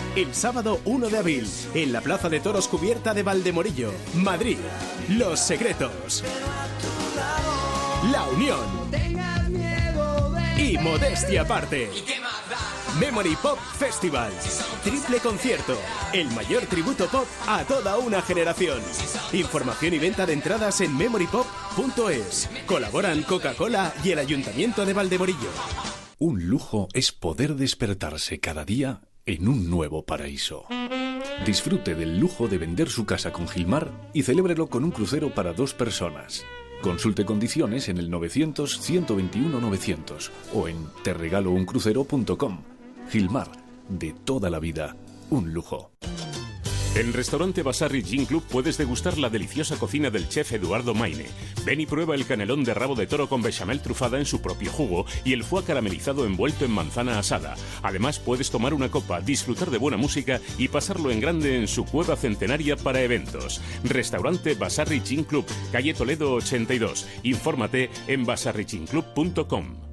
El sábado 1 de abril, en la Plaza de Toros Cubierta de Valdemorillo, Madrid. Los Secretos. La Unión. Y Modestia Aparte. Memory Pop Festival. Triple concierto. El mayor tributo pop a toda una generación. Información y venta de entradas en memorypop.es. Colaboran Coca-Cola y el Ayuntamiento de Valdemorillo. Un lujo es poder despertarse cada día en un nuevo paraíso. Disfrute del lujo de vender su casa con Gilmar y celébrelo con un crucero para dos personas. Consulte condiciones en el 900-121-900 o en terregalouncrucero.com. Gilmar, de toda la vida, un lujo. En Restaurante Basarri Gin Club puedes degustar la deliciosa cocina del chef Eduardo Maine. Ven y prueba el canelón de rabo de toro con bechamel trufada en su propio jugo y el foie caramelizado envuelto en manzana asada. Además puedes tomar una copa, disfrutar de buena música y pasarlo en grande en su cueva centenaria para eventos. Restaurante Basarri Gin Club, calle Toledo 82. Infórmate en basarriginclub.com.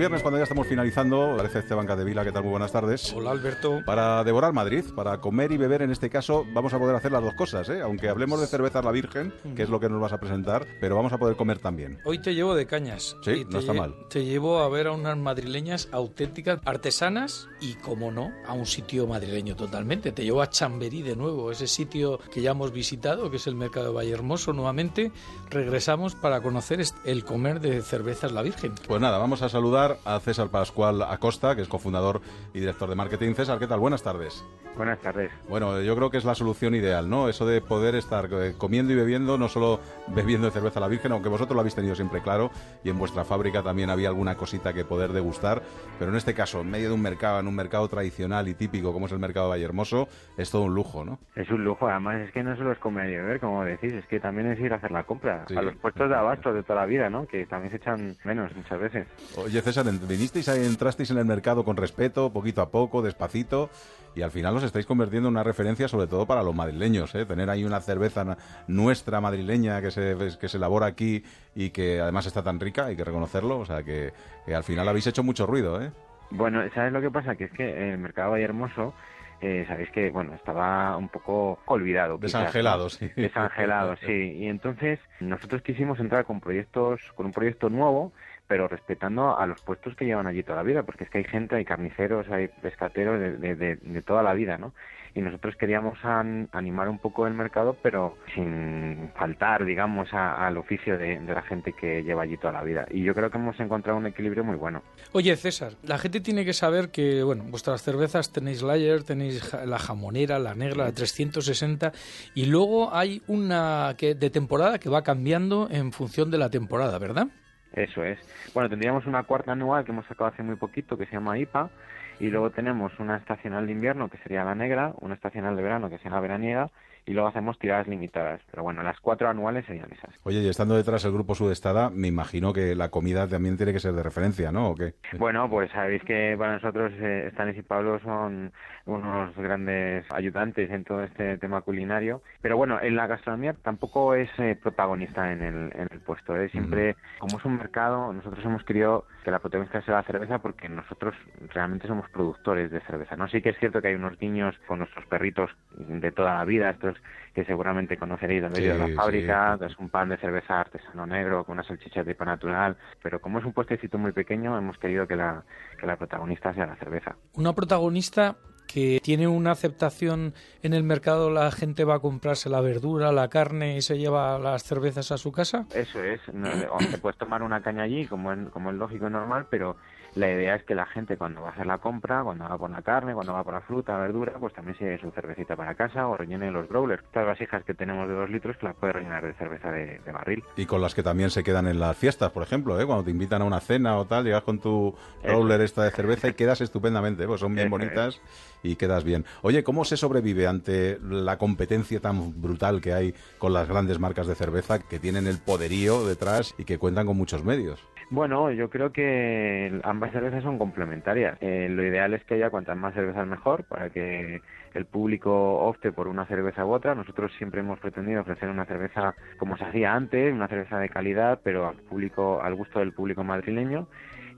viernes, cuando ya estamos finalizando, aparece Esteban Cadevila. ¿Qué tal? Muy buenas tardes. Hola Alberto. Para devorar Madrid, para comer y beber en este caso, vamos a poder hacer las dos cosas, ¿eh? Aunque hablemos de cerveza la Virgen, que es lo que nos vas a presentar, pero vamos a poder comer también. Hoy te llevo de cañas. Sí, Y te no está mal. Te llevo a ver a unas madrileñas auténticas, artesanas y, como no, a un sitio madrileño totalmente. Te llevo a Chamberí de nuevo, ese sitio que ya hemos visitado, que es el mercado de Vallehermoso. Nuevamente regresamos para conocer el comer de cervezas La Virgen. Pues nada, vamos a saludar a César Pascual Acosta, que es cofundador y director de marketing. César, ¿qué tal? Buenas tardes. Buenas tardes. Bueno, yo creo que es la solución ideal, ¿no? Eso de poder estar eh, comiendo y bebiendo, no solo bebiendo de cerveza a la Virgen, aunque vosotros lo habéis tenido siempre claro, y en vuestra fábrica también había alguna cosita que poder degustar, pero en este caso, en medio de un mercado, en un mercado tradicional y típico como es el mercado de Vallehermoso, es todo un lujo, ¿no? Es un lujo, además es que no solo es comer y beber, como decís, es que también es ir a hacer la compra Sí. a los puestos de abasto de toda la vida, ¿no? Que también se echan menos muchas veces. Oye, César, vinisteis entrasteis en el mercado con respeto, poquito a poco, despacito, y al final os estáis convirtiendo en una referencia sobre todo para los madrileños, ¿eh? Tener ahí una cerveza nuestra madrileña que se, que se elabora aquí y que además está tan rica, hay que reconocerlo, o sea que, que al final habéis hecho mucho ruido, ¿eh? Bueno, ¿sabes lo que pasa? Que es que el mercado Vallehermoso, eh, sabéis que, bueno, estaba un poco olvidado. quizás, ¿no? Desangelado, sí. Desangelado, sí. Y entonces nosotros quisimos entrar con proyectos, con un proyecto nuevo, pero respetando a los puestos que llevan allí toda la vida, porque es que hay gente, hay carniceros, hay pescateros de, de- de- de toda la vida, ¿no? Y nosotros queríamos an- animar un poco el mercado, pero sin faltar, digamos, a- al oficio de, la gente que lleva allí toda la vida. Y yo creo que hemos encontrado un equilibrio muy bueno. Oye, César, la gente tiene que saber que, bueno, vuestras cervezas tenéis Layer, tenéis la jamonera, la negra, la 360, y luego hay una que de temporada que va cambiando en función de la temporada, ¿verdad? Eso es. Bueno, tendríamos una cuarta anual que hemos sacado hace muy poquito que se llama IPA y luego tenemos una estacional de invierno que sería la negra, una estacional de verano que sería la veraniega y luego hacemos tiradas limitadas. Pero bueno, las cuatro anuales serían esas. Oye, y estando detrás el grupo Sudestada, me imagino que la comida también tiene que ser de referencia, ¿no? ¿O qué? Bueno, pues sabéis que para nosotros eh, Stanis y Pablo son unos grandes ayudantes en todo este tema culinario. Pero bueno, en la gastronomía tampoco es eh, protagonista en el, en el puesto. ¿eh? Siempre, como es un mercado, nosotros hemos querido que la protagonista sea la cerveza porque nosotros realmente somos productores de cerveza. No sí que es cierto que hay unos niños con nuestros perritos de toda la vida, estos que seguramente conoceréis de ido a Sí, la fábrica, es un pan de cerveza artesano negro con una salchicha de pan natural, pero como es un puestecito muy pequeño, hemos querido que la, que la protagonista sea la cerveza. Una protagonista que tiene una aceptación en el mercado, la gente va a comprarse la verdura, la carne y se lleva las cervezas a su casa. Eso es, no, o te puedes tomar una caña allí como es, como es lógico y normal, pero la idea es que la gente cuando va a hacer la compra, cuando va por la carne, cuando va por la fruta, la verdura, pues también se lleve su cervecita para casa o rellene los growlers. Estas vasijas que tenemos de dos litros que las puede rellenar de cerveza de, de barril. Y con las que también se quedan en las fiestas, por ejemplo, ¿eh? cuando te invitan a una cena o tal, llegas con tu Eso roller esta de cerveza y quedas estupendamente, pues son bien bonitas y quedas bien. Oye, ¿cómo se sobrevive ante la competencia tan brutal que hay con las grandes marcas de cerveza que tienen el poderío detrás y que cuentan con muchos medios? Bueno, yo creo que ambas cervezas son complementarias. Eh, lo ideal es que haya cuantas más cervezas mejor para que el público opte por una cerveza u otra. Nosotros siempre hemos pretendido ofrecer una cerveza como se hacía antes, una cerveza de calidad, pero al público, al gusto del público madrileño.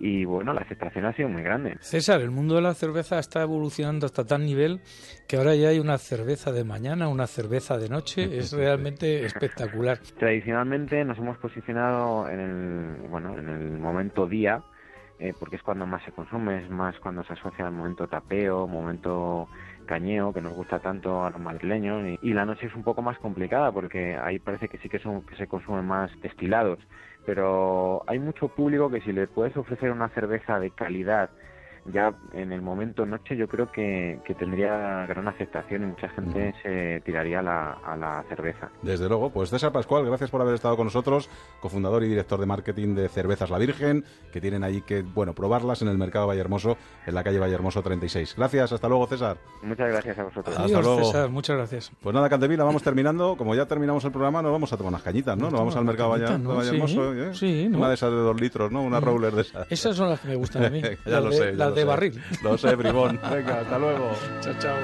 Y bueno, la aceptación ha sido muy grande. César, el mundo de la cerveza está evolucionando hasta tal nivel que ahora ya hay una cerveza de mañana, una cerveza de noche. Es realmente espectacular. Tradicionalmente nos hemos posicionado en el, bueno, en el momento día, eh, porque es cuando más se consume, es más cuando se asocia al momento tapeo, momento cañeo, que nos gusta tanto a los madrileños, y, y la noche es un poco más complicada, porque ahí parece que sí que, son, que se consumen más destilados, pero hay mucho público que si le puedes ofrecer una cerveza de calidad, ya en el momento noche yo creo que, que tendría gran aceptación y mucha gente se tiraría a la, a la cerveza. Desde luego, pues César Pascual, gracias por haber estado con nosotros, cofundador y director de marketing de Cervezas La Virgen, que tienen allí que, bueno, probarlas en el mercado Vallehermoso, en la calle Vallehermoso 36. Gracias, hasta luego, César. Muchas gracias a vosotros. Hasta luego. César, muchas gracias. Pues nada, Cantevila, vamos terminando. Como ya terminamos el programa, nos vamos a tomar unas cañitas, ¿no? Nos vamos al mercado cañitas, Valle- ¿no? Vallehermoso. Sí, ¿eh? sí, ¿no? Una de esas de dos litros, ¿no? Una Mm. roller de esas. Esas son las que me gustan a mí. ya lo de, sé. ya de sé. barril. Lo sé, bribón. Venga, hasta luego. Chao, chao.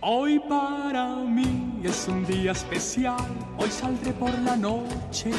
Hoy para mí es un día especial, hoy saldré por la noche.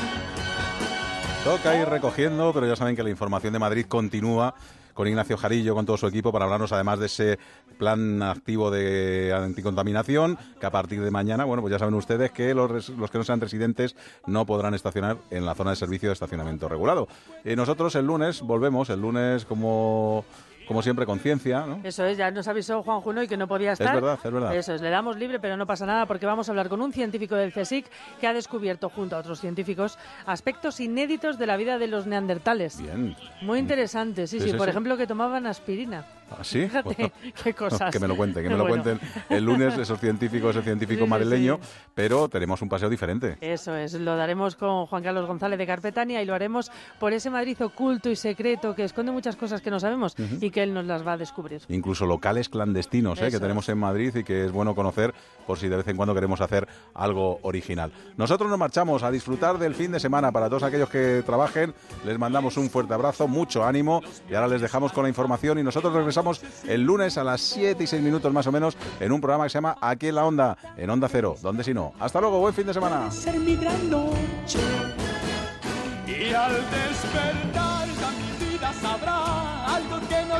Toca ir recogiendo, pero ya saben que la información de Madrid continúa con Ignacio Jarillo, con todo su equipo, para hablarnos además de ese plan activo de anticontaminación, que a partir de mañana, bueno, pues ya saben ustedes que los, que no sean residentes no podrán estacionar en la zona de servicio de estacionamiento regulado. Y nosotros el lunes volvemos, el lunes como, como siempre, con ciencia, ¿no? Eso es, ya nos avisó Juan Juno y que no podía estar. verdad, es verdad. Eso es, le damos libre, pero no pasa nada porque vamos a hablar con un científico del CSIC que ha descubierto, junto a otros científicos, aspectos inéditos de la vida de los neandertales. Bien. Muy interesante, sí, Sí, sí. sí, Por sí. ejemplo, que tomaban aspirina. ¿Ah, sí? Fíjate Bueno, qué cosas. Que me lo cuenten, que me lo Bueno. cuenten el lunes esos científicos, ese científico Sí, sí, madrileño, pero tenemos un paseo diferente. Eso es, lo daremos con Juan Carlos González de Carpetania y lo haremos por ese Madrid oculto y secreto que esconde muchas cosas que no sabemos y que él nos las va a descubrir. incluso locales clandestinos ¿eh? Que tenemos en Madrid y que es bueno conocer por si de vez en cuando queremos hacer algo original. Nosotros nos marchamos a disfrutar del fin de semana. Para todos aquellos que trabajen, les mandamos un fuerte abrazo, mucho ánimo y ahora les dejamos con la información y nosotros regresamos el lunes a las 7 y 6 minutos más o menos en un programa que se llama Aquí en la Onda, en Onda Cero, donde si no. Hasta luego, buen fin de semana. Y al despertar mi vida sabrá algo que no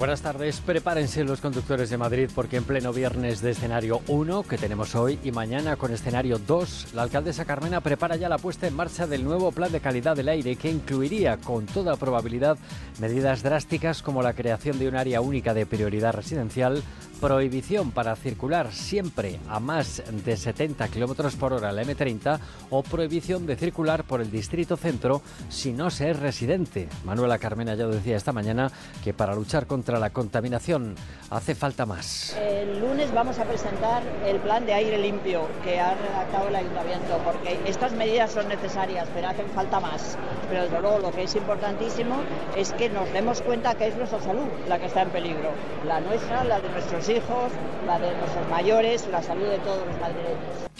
Buenas tardes, prepárense los conductores de Madrid porque en pleno viernes de escenario 1 que tenemos hoy y mañana con escenario 2, la alcaldesa Carmena prepara ya la puesta en marcha del nuevo plan de calidad del aire que incluiría con toda probabilidad medidas drásticas como la creación de un área única de prioridad residencial, prohibición para circular siempre a más de 70 kilómetros por hora la M30 o prohibición de circular por el distrito centro si no se es residente. Manuela Carmena ya lo decía esta mañana que para luchar contra la contaminación hace falta más. El lunes vamos a presentar el plan de aire limpio que ha redactado el ayuntamiento, porque estas medidas son necesarias, pero hacen falta más. Pero desde luego lo que es importantísimo es que nos demos cuenta que es nuestra salud la que está en peligro, la nuestra, la de nuestros hijos, la de nuestros mayores, la salud de todos los madrileños.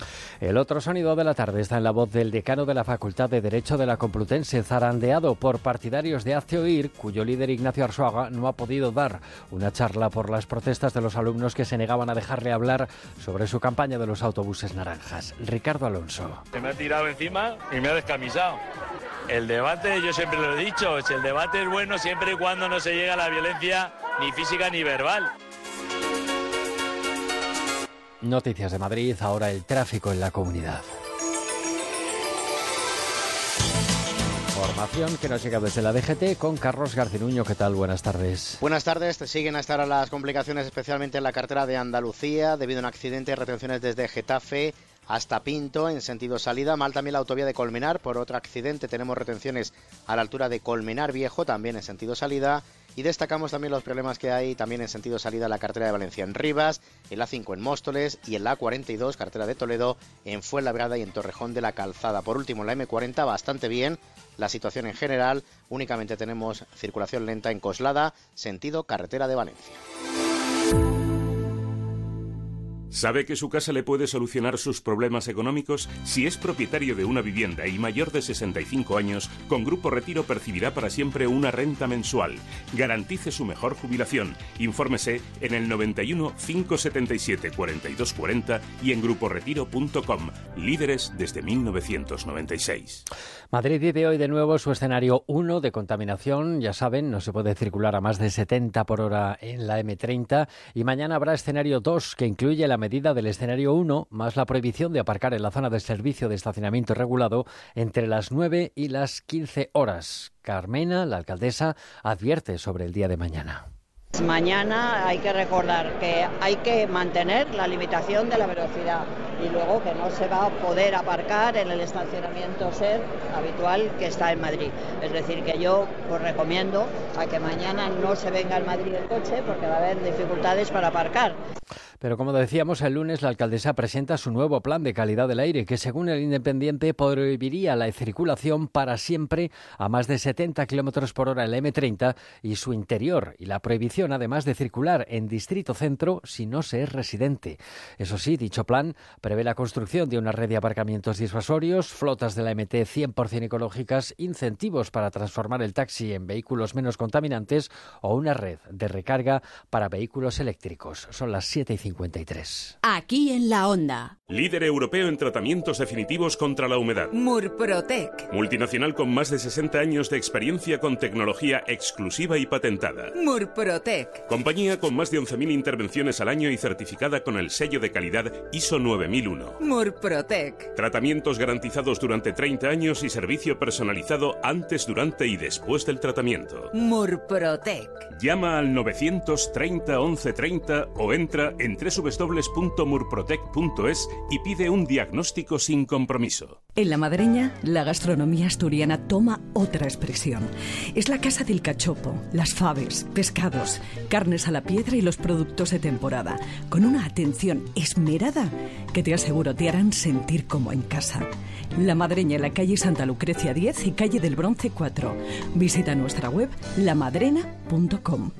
El otro sonido de la tarde está en la voz del decano de la Facultad de Derecho de la Complutense, zarandeado por partidarios de Hazte Oír, cuyo líder Ignacio Arzuaga no ha podido dar una charla por las protestas de los alumnos que se negaban a dejarle hablar sobre su campaña de los autobuses naranjas. Ricardo Alonso. Se me ha tirado encima y me ha descamisado. El debate, yo siempre lo he dicho, el debate es bueno siempre y cuando no se llega a la violencia ni física ni verbal. Noticias de Madrid, ahora el tráfico en la comunidad. Información que nos llega desde la DGT con Carlos Garcinuño. ¿Qué tal? Buenas tardes. Buenas tardes. Te siguen a estar las complicaciones, especialmente en la carretera de Andalucía, debido a un accidente. Retenciones desde Getafe hasta Pinto en sentido salida. Mal también la autovía de Colmenar. Por otro accidente tenemos retenciones a la altura de Colmenar Viejo, también en sentido salida. Y destacamos también los problemas que hay también en sentido salida en la carretera de Valencia en Rivas, en la 5 en Móstoles y en la 42, carretera de Toledo, en Fuenlabrada y en Torrejón de la Calzada. Por último, la M40 bastante bien la situación en general. Únicamente tenemos circulación lenta en Coslada, sentido carretera de Valencia. ¿Sabe que su casa le puede solucionar sus problemas económicos? Si es propietario de una vivienda y mayor de 65 años, con Grupo Retiro percibirá para siempre una renta mensual. Garantice su mejor jubilación. Infórmese en el 91 577 4240 y en gruporetiro.com. Líderes desde 1996. Madrid vive hoy de nuevo su escenario 1 de contaminación. Ya saben, no se puede circular a más de 70 por hora en la M30. Y mañana habrá escenario 2 que incluye la medida del escenario 1 más la prohibición de aparcar en la zona de servicio de estacionamiento regulado entre las 9 y las 15 horas. Carmena, la alcaldesa, advierte sobre el día de mañana. Mañana hay que recordar que hay que mantener la limitación de la velocidad y luego que no se va a poder aparcar en el estacionamiento SER habitual que está en Madrid. Es decir, que yo pues recomiendo a que mañana no se venga al Madrid el coche porque va a haber dificultades para aparcar. Pero como decíamos, el lunes la alcaldesa presenta su nuevo plan de calidad del aire que, según el Independiente, prohibiría la circulación para siempre a más de 70 kilómetros por hora en la M30 y su interior, y la prohibición, además de circular en Distrito Centro si no se es residente. Eso sí, dicho plan prevé la construcción de una red de aparcamientos disuasorios, flotas de la MT 100% ecológicas, incentivos para transformar el taxi en vehículos menos contaminantes o una red de recarga para vehículos eléctricos. Son las 7 y 53. Aquí en la onda. Líder europeo en tratamientos definitivos contra la humedad. Murprotec. Multinacional con más de 60 años de experiencia con tecnología exclusiva y patentada. Murprotec. Compañía con más de 11.000 intervenciones al año y certificada con el sello de calidad ISO 9001. Murprotec. Tratamientos garantizados durante 30 años y servicio personalizado antes, durante y después del tratamiento. Murprotec. Llama al 930 1130 o entra en www.murprotec.es y pide un diagnóstico sin compromiso. En La Madreña, la gastronomía asturiana toma otra expresión. Es la casa del cachopo, las faves, pescados, carnes a la piedra y los productos de temporada, con una atención esmerada que te aseguro te harán sentir como en casa. La Madreña en la calle Santa Lucrecia 10 y calle del Bronce 4. Visita nuestra web lamadrena.com.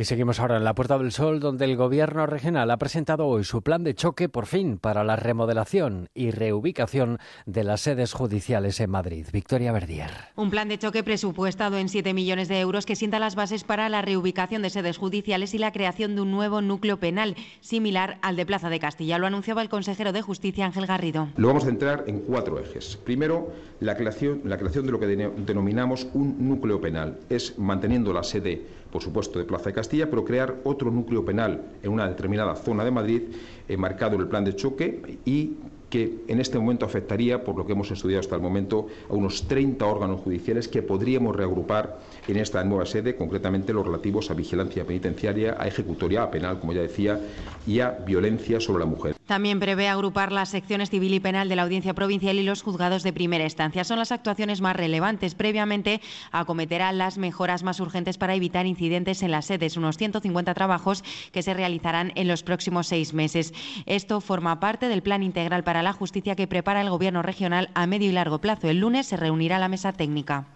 Y seguimos ahora en la Puerta del Sol, donde el Gobierno regional ha presentado hoy su plan de choque, por fin, para la remodelación y reubicación de las sedes judiciales en Madrid. Victoria Verdier. Un plan de choque presupuestado en 7 millones de euros que sienta las bases para la reubicación de sedes judiciales y la creación de un nuevo núcleo penal, similar al de Plaza de Castilla. Lo anunciaba el consejero de Justicia, Ángel Garrido. Lo vamos a centrar en cuatro ejes. Primero, la creación, la creación de lo que denominamos un núcleo penal. Es manteniendo la sede por supuesto, de Plaza de Castilla, pero crear otro núcleo penal en una determinada zona de Madrid, eh, marcado en el plan de choque y que en este momento afectaría, por lo que hemos estudiado hasta el momento, a unos 30 órganos judiciales que podríamos reagrupar en esta nueva sede, concretamente los relativos a vigilancia penitenciaria, a ejecutoria, a penal, como ya decía, y a violencia sobre la mujer. También prevé agrupar las secciones civil y penal de la Audiencia Provincial y los juzgados de primera instancia. Son las actuaciones más relevantes. Previamente acometerá las mejoras más urgentes para evitar incidentes en las sedes, unos 150 trabajos que se realizarán en los próximos seis meses. Esto forma parte del Plan Integral para la Justicia que prepara el Gobierno regional a medio y largo plazo. El lunes se reunirá la mesa técnica.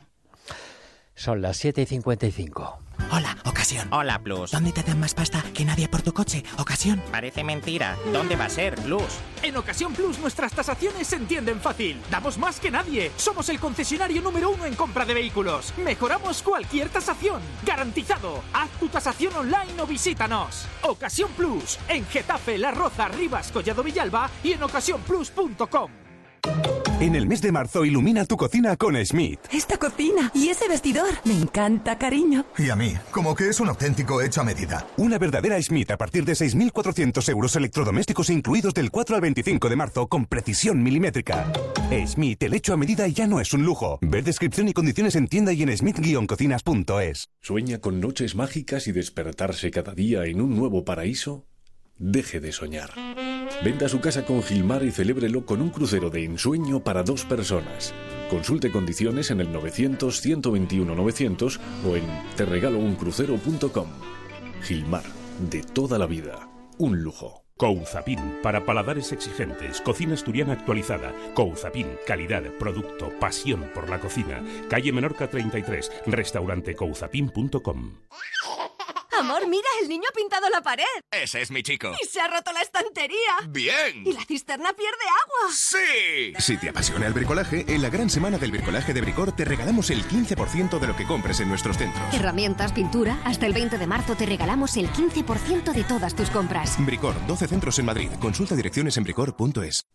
Son las 7 y 55. Hola, ocasión. Hola, Plus. ¿Dónde te dan más pasta que nadie por tu coche? Ocasión. Parece mentira. ¿Dónde va a ser, Plus? En Ocasión Plus nuestras tasaciones se entienden fácil. Damos más que nadie. Somos el concesionario número uno en compra de vehículos. Mejoramos cualquier tasación. Garantizado. Haz tu tasación online o visítanos. Ocasión Plus. En Getafe, La Roza, Rivas, Collado Villalba y en ocasiónplus.com. En el mes de marzo ilumina tu cocina con Schmidt. Esta cocina y ese vestidor. Me encanta, cariño. Y a mí, como que es un auténtico hecho a medida. Una verdadera Schmidt a partir de 6.400 euros electrodomésticos incluidos del 4 al 25 de marzo con precisión milimétrica. Schmidt, el hecho a medida ya no es un lujo. Ver descripción y condiciones en tienda y en schmidt-cocinas.es. ¿Sueña con noches mágicas y despertarse cada día en un nuevo paraíso? Deje de soñar. Venda su casa con Gilmar y celébrelo con un crucero de ensueño para dos personas. Consulte condiciones en el 900-121-900 o en terregalouncrucero.com. Gilmar, de toda la vida, un lujo. Couzapin, para paladares exigentes, cocina asturiana actualizada. Couzapin, calidad, producto, pasión por la cocina. Calle Menorca 33, restaurante couzapin.com. Amor, mira, el niño ha pintado la pared. Ese es mi chico. Y se ha roto la estantería. Bien. Y la cisterna pierde agua. Sí. Si te apasiona el bricolaje, en la gran semana del bricolaje de Bricor te regalamos el 15% de lo que compres en nuestros centros. Herramientas, pintura, hasta el 20 de marzo te regalamos el 15% de todas tus compras. Bricor, 12 centros en Madrid. Consulta direcciones en bricor.es.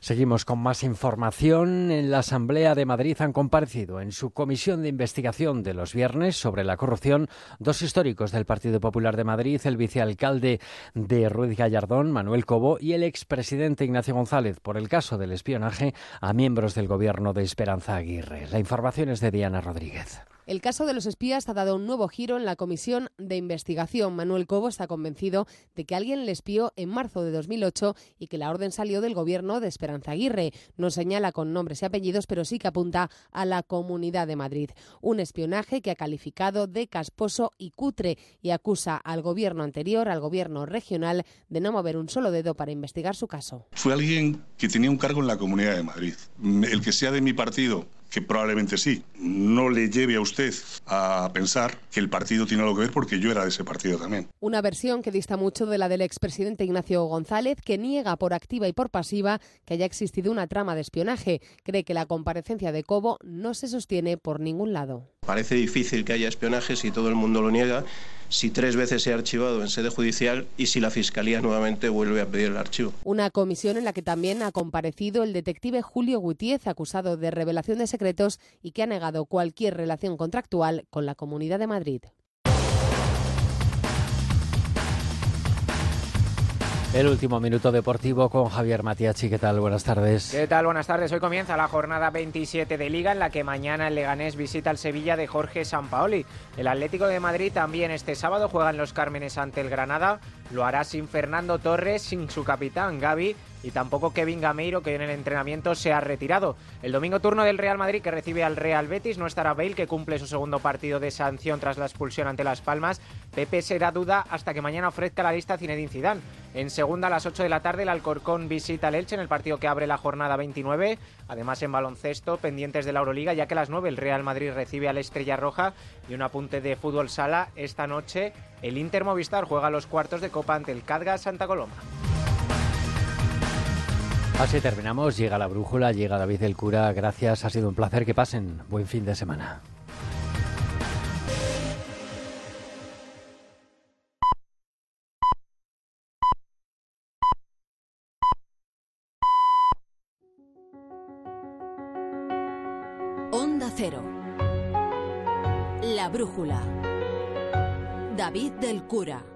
Seguimos con más información. En la Asamblea de Madrid han comparecido en su comisión de investigación de los viernes sobre la corrupción dos históricos del Partido Popular de Madrid, el vicealcalde de Ruiz Gallardón, Manuel Cobo, y el expresidente Ignacio González por el caso del espionaje a miembros del gobierno de Esperanza Aguirre. La información es de Diana Rodríguez. El caso de los espías ha dado un nuevo giro en la comisión de investigación. Manuel Cobo está convencido de que alguien le espió en marzo de 2008 y que la orden salió del gobierno de Esperanza Aguirre. No señala con nombres y apellidos, pero sí que apunta a la Comunidad de Madrid. Un espionaje que ha calificado de casposo y cutre y acusa al gobierno anterior, al gobierno regional, de no mover un solo dedo para investigar su caso. Fue alguien que tenía un cargo en la Comunidad de Madrid. El que sea de mi partido que probablemente sí, no le lleve a usted a pensar que el partido tiene algo que ver porque yo era de ese partido también. Una versión que dista mucho de la del expresidente Ignacio González, que niega por activa y por pasiva que haya existido una trama de espionaje. Cree que la comparecencia de Cobo no se sostiene por ningún lado. Parece difícil que haya espionaje si todo el mundo lo niega, si tres veces se ha archivado en sede judicial y si la Fiscalía nuevamente vuelve a pedir el archivo. Una comisión en la que también ha comparecido el detective Julio Gutiérrez, acusado de revelación de secretos y que ha negado cualquier relación contractual con la Comunidad de Madrid. El último minuto deportivo con Javier Matiachi. ¿Qué tal? Buenas tardes. ¿Qué tal? Buenas tardes. Hoy comienza la jornada 27 de Liga en la que mañana el Leganés visita el Sevilla de Jorge Sampaoli. El Atlético de Madrid también este sábado juega en los Cármenes ante el Granada. Lo hará sin Fernando Torres, sin su capitán Gaby y tampoco Kevin Gameiro, que en el entrenamiento se ha retirado. El domingo turno del Real Madrid, que recibe al Real Betis, no estará Bale, que cumple su segundo partido de sanción tras la expulsión ante Las Palmas. Pepe será duda hasta que mañana ofrezca la lista Zinedine Zidane. En segunda, a las 8 de la tarde, el Alcorcón visita al Elche en el partido que abre la jornada 29. Además, en baloncesto, pendientes de la Euroliga, ya que a las 9 el Real Madrid recibe al Estrella Roja. Y un apunte de fútbol sala, esta noche el Inter Movistar juega los cuartos de Copa ante el Cadga Santa Coloma. Así terminamos, llega la brújula, llega David el cura, gracias, ha sido un placer, que pasen, buen fin de semana. Onda Cero. La brújula. David del Cura.